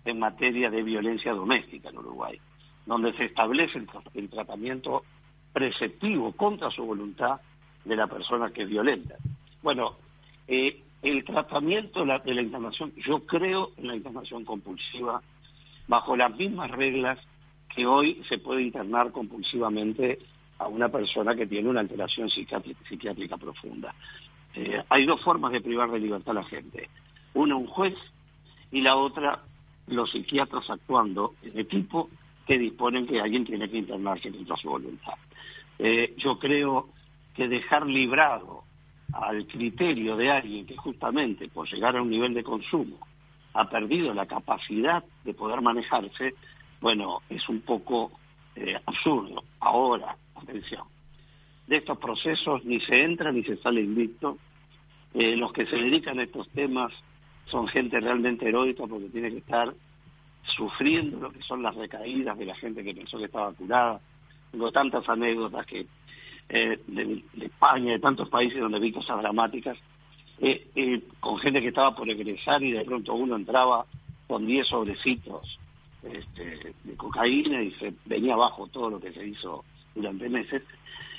en materia de violencia doméstica en Uruguay, donde se establece el, el tratamiento preceptivo contra su voluntad de la persona que es violenta. Bueno, eh, el tratamiento de la, de la internación, yo creo en la internación compulsiva bajo las mismas reglas que hoy se puede internar compulsivamente a una persona que tiene una alteración psiquiátrica, psiquiátrica profunda. Eh, hay dos formas de privar de libertad a la gente. Una, un juez, y la otra, los psiquiatras actuando en equipo que disponen que alguien tiene que internarse contra su voluntad. Eh, yo creo que dejar librado al criterio de alguien que justamente por llegar a un nivel de consumo ha perdido la capacidad de poder manejarse, bueno, es un poco eh, absurdo. Ahora, atención, de estos procesos ni se entra ni se sale invicto. Eh, los que se dedican a estos temas son gente realmente heroica porque tiene que estar sufriendo lo que son las recaídas de la gente que pensó que estaba curada. Tengo tantas anécdotas que eh, de, España, de tantos países donde vi cosas dramáticas, eh, eh, con gente que estaba por egresar y de pronto uno entraba con 10 sobrecitos este, de cocaína y se venía abajo todo lo que se hizo durante meses.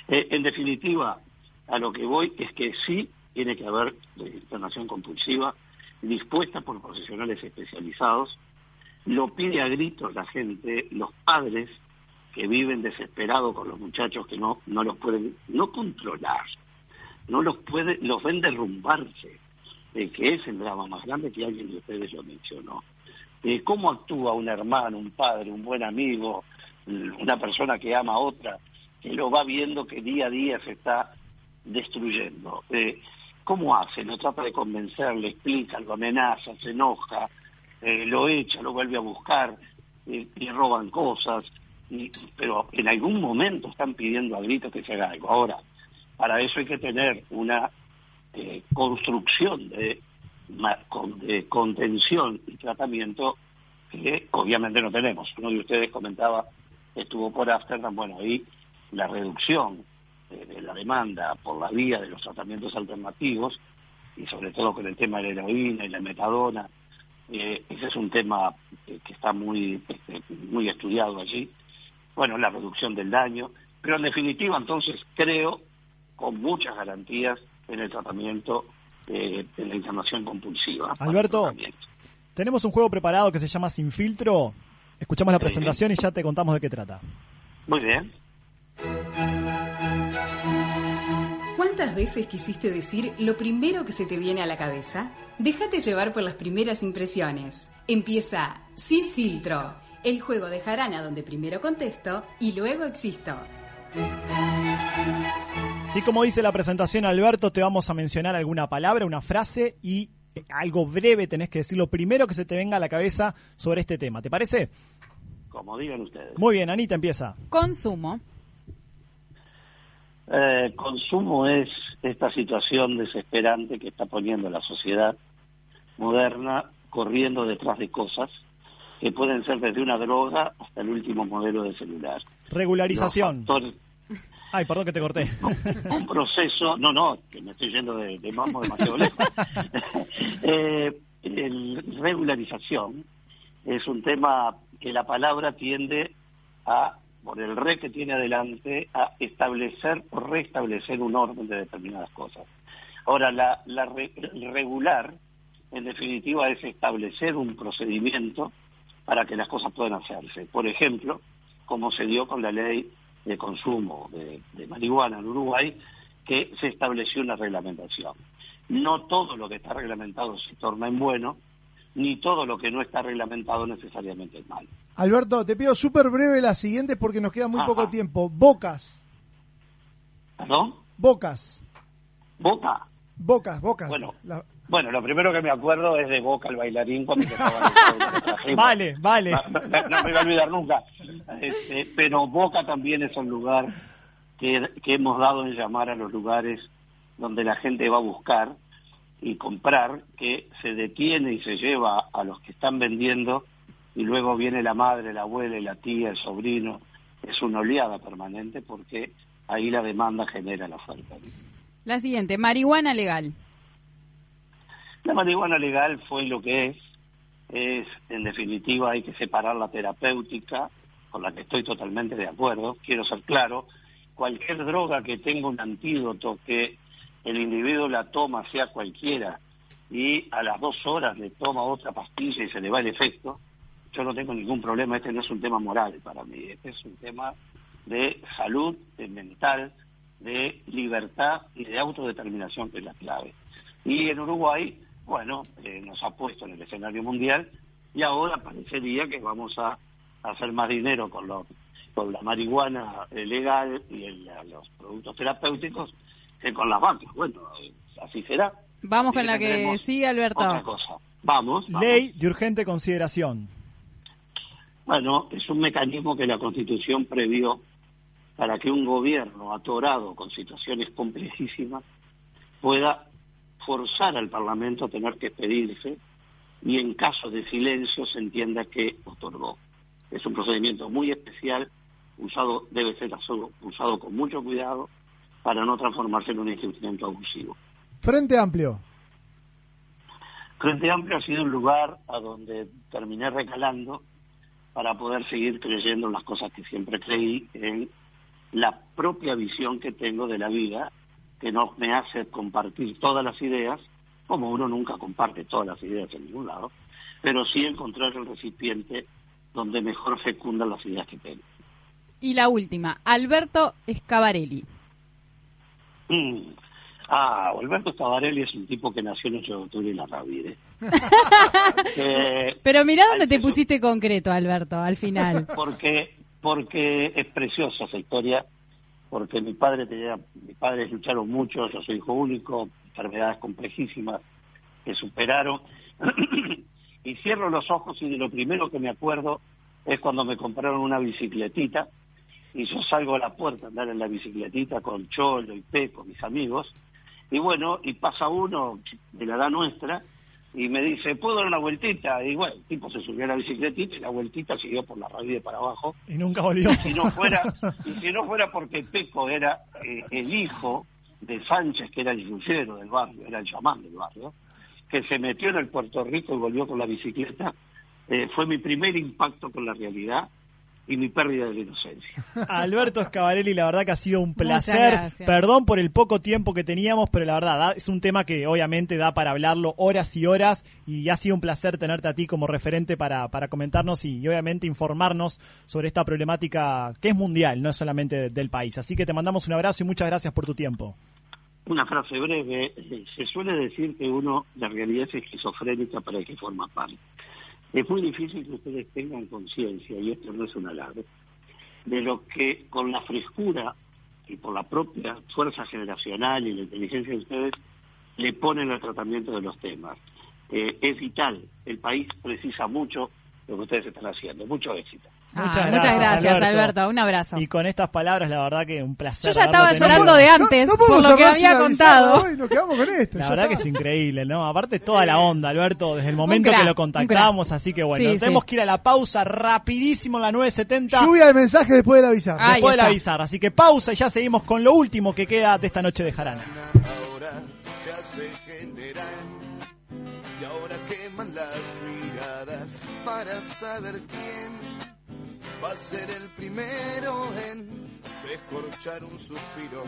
Eh, en definitiva, a lo que voy es que sí tiene que haber internación compulsiva dispuesta por profesionales especializados. Lo pide a gritos la gente, los padres que viven desesperados con los muchachos que no, no los pueden no controlar, no los puede, los ven derrumbarse, eh, que es el drama más grande que alguien de ustedes lo mencionó. Eh, ¿Cómo actúa un hermano, un padre, un buen amigo, una persona que ama a otra, que lo va viendo que día a día se está destruyendo? Eh, ¿Cómo hace? Lo trata de convencer, le explica, lo amenaza, se enoja, eh, lo echa, lo vuelve a buscar, le roban cosas, y, pero en algún momento están pidiendo a gritos que se haga algo. Ahora, para eso hay que tener una construcción de, contención y tratamiento que obviamente no tenemos. Uno de ustedes comentaba estuvo por Amsterdam, bueno, ahí la reducción eh, de la demanda por la vía de los tratamientos alternativos y sobre todo con el tema de la heroína y la metadona, eh, ese es un tema eh, que está muy, muy estudiado allí. Bueno, la reducción del daño, pero en definitiva entonces creo con muchas garantías en el tratamiento eh, de la inflamación compulsiva. Alberto, tenemos un juego preparado que se llama Sin Filtro. Escuchamos la presentación y ya te contamos de qué trata. Muy bien. ¿Cuántas veces quisiste decir lo primero que se te viene a la cabeza? Déjate llevar por las primeras impresiones. Empieza Sin Filtro, el juego de jarana donde primero contesto y luego existo. Y como dice la presentación, Alberto, te vamos a mencionar alguna palabra, una frase y algo breve tenés que decir lo primero que se te venga a la cabeza sobre este tema. ¿Te parece? Como digan ustedes. Muy bien, Anita empieza. Consumo. Eh, consumo es esta situación desesperante que está poniendo la sociedad moderna corriendo detrás de cosas que pueden ser desde una droga hasta el último modelo de celular. Regularización. Los factores- Ay, perdón que te corté. un proceso, no, no, que me estoy yendo de, de mambo demasiado lejos. [laughs] Eh, el- regularización es un tema que la palabra tiende a, por el re que tiene adelante, a establecer o restablecer un orden de determinadas cosas. Ahora, la, la re- regular, en definitiva, es establecer un procedimiento para que las cosas puedan hacerse. Por ejemplo, como se dio con la ley de consumo de, de marihuana en Uruguay que se estableció una reglamentación. No todo lo que está reglamentado se torna en bueno, ni todo lo que no está reglamentado necesariamente es malo. Alberto, te pido súper breve las siguientes porque nos queda muy Ajá. poco tiempo. Bocas. ¿Perdón? Bocas. ¿Boca? Bocas, bocas. Bueno. La- Bueno, lo primero que me acuerdo es de Boca, el bailarín, cuando [laughs] estaba en el. Vale, vale. No, no- no me voy a olvidar nunca. Este, pero Boca también es un lugar que, que hemos dado en llamar a los lugares donde la gente va a buscar y comprar, que se detiene y se lleva a los que están vendiendo y luego viene la madre, la abuela, y la tía, el sobrino. Es una oleada permanente porque ahí la demanda genera la oferta. La siguiente, marihuana legal. La marihuana legal fue lo que es. Es, en definitiva, hay que separar la terapéutica, con la que estoy totalmente de acuerdo. Quiero ser claro, cualquier droga que tenga un antídoto, que el individuo la toma, sea cualquiera, y a las dos horas le toma otra pastilla y se le va el efecto, yo no tengo ningún problema. Este no es un tema moral para mí, este es un tema de salud de mental, de libertad y de autodeterminación, que es la clave. Y en Uruguay, bueno, eh, nos ha puesto en el escenario mundial y ahora parecería que vamos a, a hacer más dinero con, lo- con la marihuana legal y el- los productos terapéuticos que con las vacas. Bueno, eh, así será. Vamos Y con la que sigue, Alberto. Otra cosa. Vamos, vamos. Ley de urgente consideración. Bueno, es un mecanismo que la Constitución previó para que un gobierno atorado con situaciones complejísimas pueda forzar al Parlamento a tener que pedirse y en caso de silencio se entienda que otorgó. Es un procedimiento muy especial, usado debe ser usado con mucho cuidado para no transformarse en un instrumento abusivo. Frente Amplio. Frente Amplio ha sido un lugar a donde terminé recalando para poder seguir creyendo en las cosas que siempre creí, en la propia visión que tengo de la vida, que no me hace compartir todas las ideas, como uno nunca comparte todas las ideas en ningún lado, pero sí encontrar el recipiente donde mejor fecundan las ideas que tengo. Y la última, Alberto Escabarelli. Mm. Ah, Alberto Tabarelli es un tipo que nació el 8 de octubre en la Ravide. [laughs] Eh, Pero mirá dónde te pusiste concreto, Alberto, al final. porque porque es preciosa esa historia porque mi padre tenía mis padres lucharon mucho yo soy hijo único enfermedades complejísimas que superaron. [clears throat] Y cierro los ojos y de lo primero que me acuerdo es cuando me compraron una bicicletita y yo salgo a la puerta a andar en la bicicletita con Cholo y Peco, mis amigos, y bueno, y pasa uno de la edad nuestra y me dice, ¿puedo dar una vueltita? Y bueno, el tipo se subió a la bicicletita y la vueltita siguió por la radio para abajo. Y nunca volvió. Y si no fuera, [laughs] y si no fuera porque Peco era eh, el hijo de Sánchez, que era el yullero del barrio, era el chamán del barrio, que se metió en el Puerto Rico y volvió con la bicicleta, eh, fue mi primer impacto con la realidad y mi pérdida de la inocencia. [laughs] Alberto Escabarelli, la verdad que ha sido un placer. Perdón por el poco tiempo que teníamos, pero la verdad da- es un tema que obviamente da para hablarlo horas y horas y ha sido un placer tenerte a ti como referente para, para comentarnos y, y obviamente informarnos sobre esta problemática que es mundial, no es solamente de- del país. Así que te mandamos un abrazo y muchas gracias por tu tiempo. Una frase breve, se suele decir que uno, la realidad es esquizofrénica para el que forma parte. Es muy difícil que ustedes tengan conciencia, y esto no es un alarde, de lo que con la frescura y por la propia fuerza generacional y la inteligencia de ustedes le ponen al tratamiento de los temas. Eh, es vital, el país precisa mucho lo que ustedes están haciendo, mucho éxito. Muchas Ah, gracias, muchas gracias, Alberto. Alberto. Un abrazo. Y con estas palabras, la verdad que un placer. Yo ya estaba llorando de antes por lo que había avisar contado. hoy, nos quedamos con esto. La verdad está. que es increíble, ¿no? Aparte toda la onda, Alberto, desde el momento crack, que lo contactamos, así que bueno, Sí, tenemos sí. que ir a la pausa rapidísimo en la 970. Lluvia de mensajes después del avisar. Ahí Después del está. avisar, así que pausa y ya seguimos con lo último que queda de esta noche de Jarana. ahora ya se general y ahora queman las miradas para saber quién va a ser el primero en descorchar un suspiro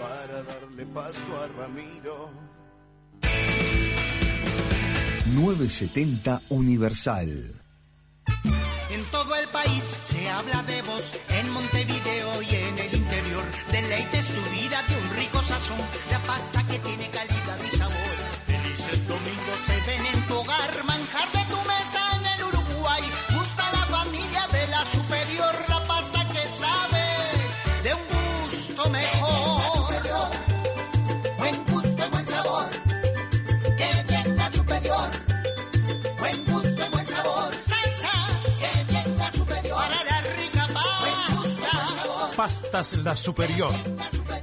para darle paso a Ramiro. 970 Universal. En todo el país se habla de vos. En Montevideo y en el interior. Deleites tu vida de un rico sazón. La pasta que tiene calidad y sabor. Pastas La Superior.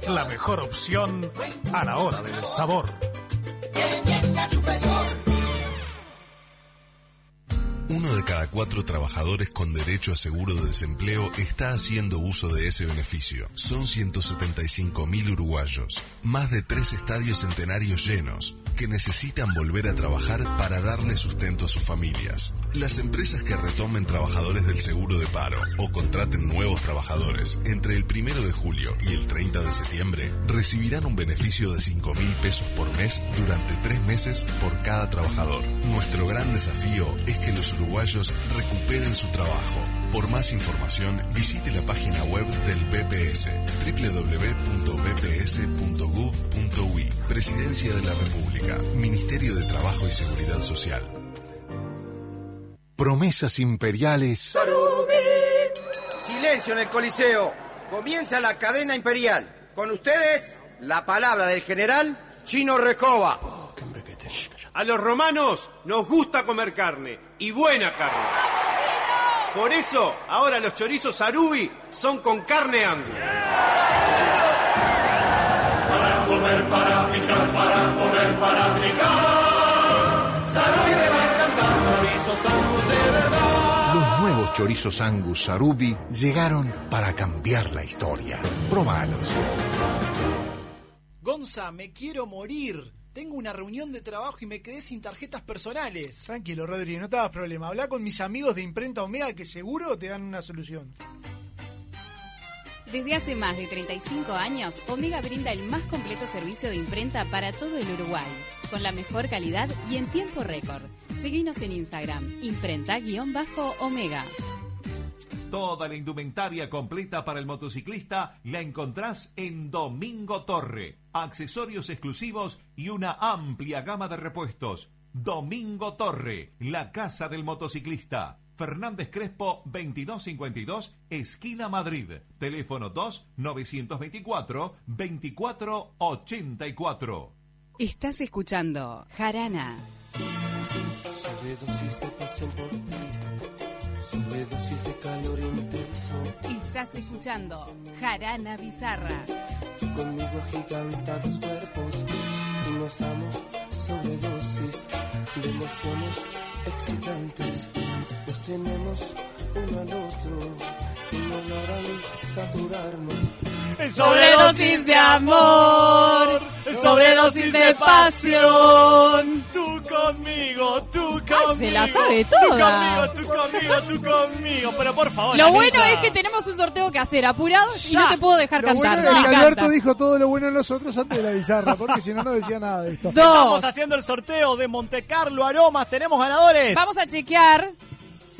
La mejor opción a la hora del sabor. Uno de cada cuatro trabajadores con derecho a seguro de desempleo está haciendo uso de ese beneficio. Son 175.000 uruguayos, más de tres estadios centenarios llenos, que necesitan volver a trabajar para darle sustento a sus familias. Las empresas que retomen trabajadores del seguro de paro o contraten nuevos trabajadores entre el primero de julio y el 30 de septiembre recibirán un beneficio de 5 mil pesos por mes durante tres meses por cada trabajador. Nuestro gran desafío es que los uruguayos recuperen su trabajo. Por más información, visite la página web del BPS www.bps.gov.uy Presidencia de la República, Ministerio de Trabajo y Seguridad Social. Promesas imperiales Silencio en el Coliseo. Comienza la cadena imperial. Con ustedes, la palabra del general Chino Recoba. A los romanos nos gusta comer carne, y buena carne. Por eso, ahora los chorizos Arubi son con carne angus. Comer, para picar, para comer, para picar. Sarubi te va a encantar. Chorizos Angus de verdad. Los nuevos chorizos Angus Sarubi llegaron para cambiar la historia. Probalos. Gonza, me quiero morir. Tengo una reunión de trabajo y me quedé sin tarjetas personales. Tranquilo, Rodri, no te hagas problema. Habla con mis amigos de Imprenta Omega que seguro te dan una solución. Desde hace más de 35 años, Omega brinda el más completo servicio de imprenta para todo el Uruguay, con la mejor calidad y en tiempo récord. Seguinos en Instagram, imprenta-omega. Toda la indumentaria completa para el motociclista la encontrás en Domingo Torre. Accesorios exclusivos y una amplia gama de repuestos. Domingo Torre, la casa del motociclista. Fernández Crespo 2252, esquina Madrid. Teléfono 2 924 2484. Estás escuchando Jarana. Sobredosis de pasión por ti. Sobredosis de calor intenso. Estás escuchando Jarana Bizarra. Conmigo agigantados cuerpos. Y nos damos sobredosis de emociones excitantes. Tenemos uno al otro. Y no logran saturarnos. Sobredosis de amor, sobredosis de pasión. Tú conmigo, tú Ay, conmigo. se la sabe Tú toda. conmigo, tú conmigo, tú conmigo. Pero por favor. Lo bueno Anita. es que tenemos un sorteo que hacer apurado y Ya. no te puedo dejar Lo cantar. bueno es Me que encanta. Alberto dijo todo lo bueno de nosotros antes de la bizarra, porque si no, no decía nada de esto. Estamos haciendo el sorteo de Monte Carlo Aromas. Tenemos ganadores. Vamos a chequear.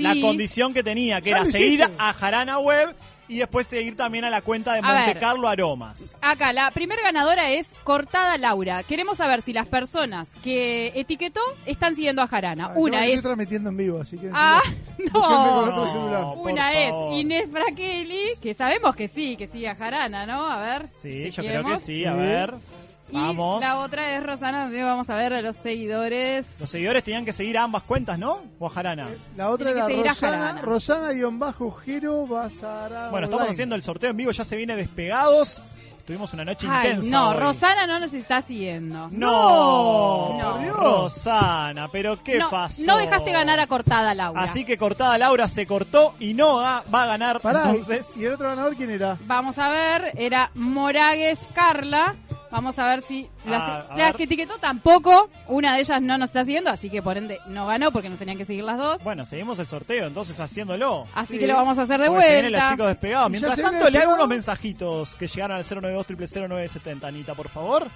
La condición que tenía, que era seguir a Jarana Web y después seguir también a la cuenta de Monte. Carlo Aromas. Acá, la primera ganadora es Cortada Laura. Queremos saber si las personas que etiquetó están siguiendo a Jarana. Ah, no, Una me es. Estoy transmitiendo en vivo, así que. Ah, no. [laughs] otro celular. Una es Inés Fraqueli, que sabemos que sí, que sigue a Jarana, ¿no? A ver. Sí, yo creo que sí. A ver. Y Vamos. la otra es Rosana, donde vamos a ver a los seguidores. Los seguidores tenían que seguir a ambas cuentas, ¿no? O a Jarana. La otra Tiene era Rosana. Rosana-Jero Basara. Bueno, estamos haciendo el sorteo en vivo, ya se viene despegados. Tuvimos una noche Ay, intensa. no, hoy. Rosana no nos está siguiendo. No, No. por Dios. Rosana, pero ¿qué no, pasó? no dejaste ganar a Cortada Laura. Así que cortada Laura se cortó y no va, va a ganar. Pará, entonces, ¿y el otro ganador quién era? Vamos a ver, era Moragues Carla. Vamos a ver si las, Ah, a las ver. que etiquetó tampoco, una de ellas no nos está siguiendo, así que por ende no ganó porque nos tenían que seguir las dos. bueno, seguimos el sorteo entonces haciéndolo. Así que lo vamos a hacer de Porque se vienen vuelta. los chicos despegados. Mientras se tanto, viene le hago despegado. unos mensajitos que llegaron al 092 0970 Anita, por favor.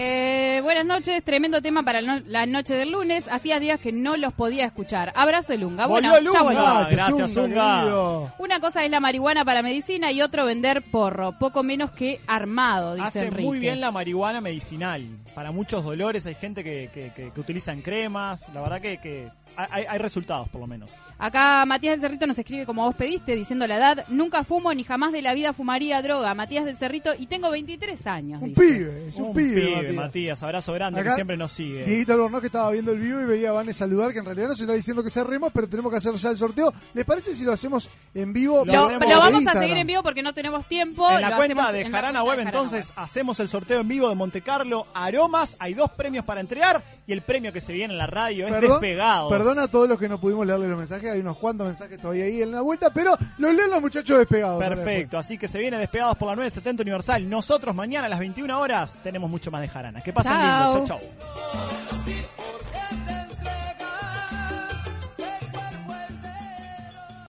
Eh, buenas noches, tremendo tema para la no- la noche del lunes. Hacía días que no los podía escuchar. Abrazo de Lunga. Bueno, Volvió ya Lunga. volvió. Gracias, Gracias, Zunga, Zunga. querido. Una cosa es la marihuana para medicina y otro vender porro, poco menos que armado, dice Hace Enrique. muy bien la marihuana medicinal. Para muchos dolores hay gente que, que, que- que utilizan cremas. La verdad que, que hay, hay resultados, por lo menos. Acá Matías del Cerrito nos escribe como vos pediste, diciendo la edad. Nunca fumo ni jamás de la vida fumaría droga. Matías del Cerrito y tengo 23 años. Un dice. pibe, es un, Un pibe, pibe, Matías. Matías. Abrazo grande Acá, que siempre nos sigue. Dieguito Albornoz que estaba viendo el vivo y veía a Vane saludar, que en realidad no se está diciendo que cerremos, pero tenemos que hacer ya el sorteo. ¿Les parece si lo hacemos en vivo? Lo, Lo lo vamos a Instagram? seguir en vivo porque no tenemos tiempo. En la Lo cuenta de Jarana Web, entonces, hacemos el sorteo en vivo de Monte Carlo Aromas. Hay dos premios para entregar y el premio que se viene en la radio es Perdón, Despegados. Perdona a todos los que no pudimos leerle los mensajes, hay unos cuantos mensajes todavía ahí en la vuelta, pero los leen los muchachos despegados. Perfecto, así que se viene Despegados por la 970 Universal. Nosotros mañana a las 21 horas tenemos mucho más de Jarana. Que pasen Chao. lindo. Chau, chau.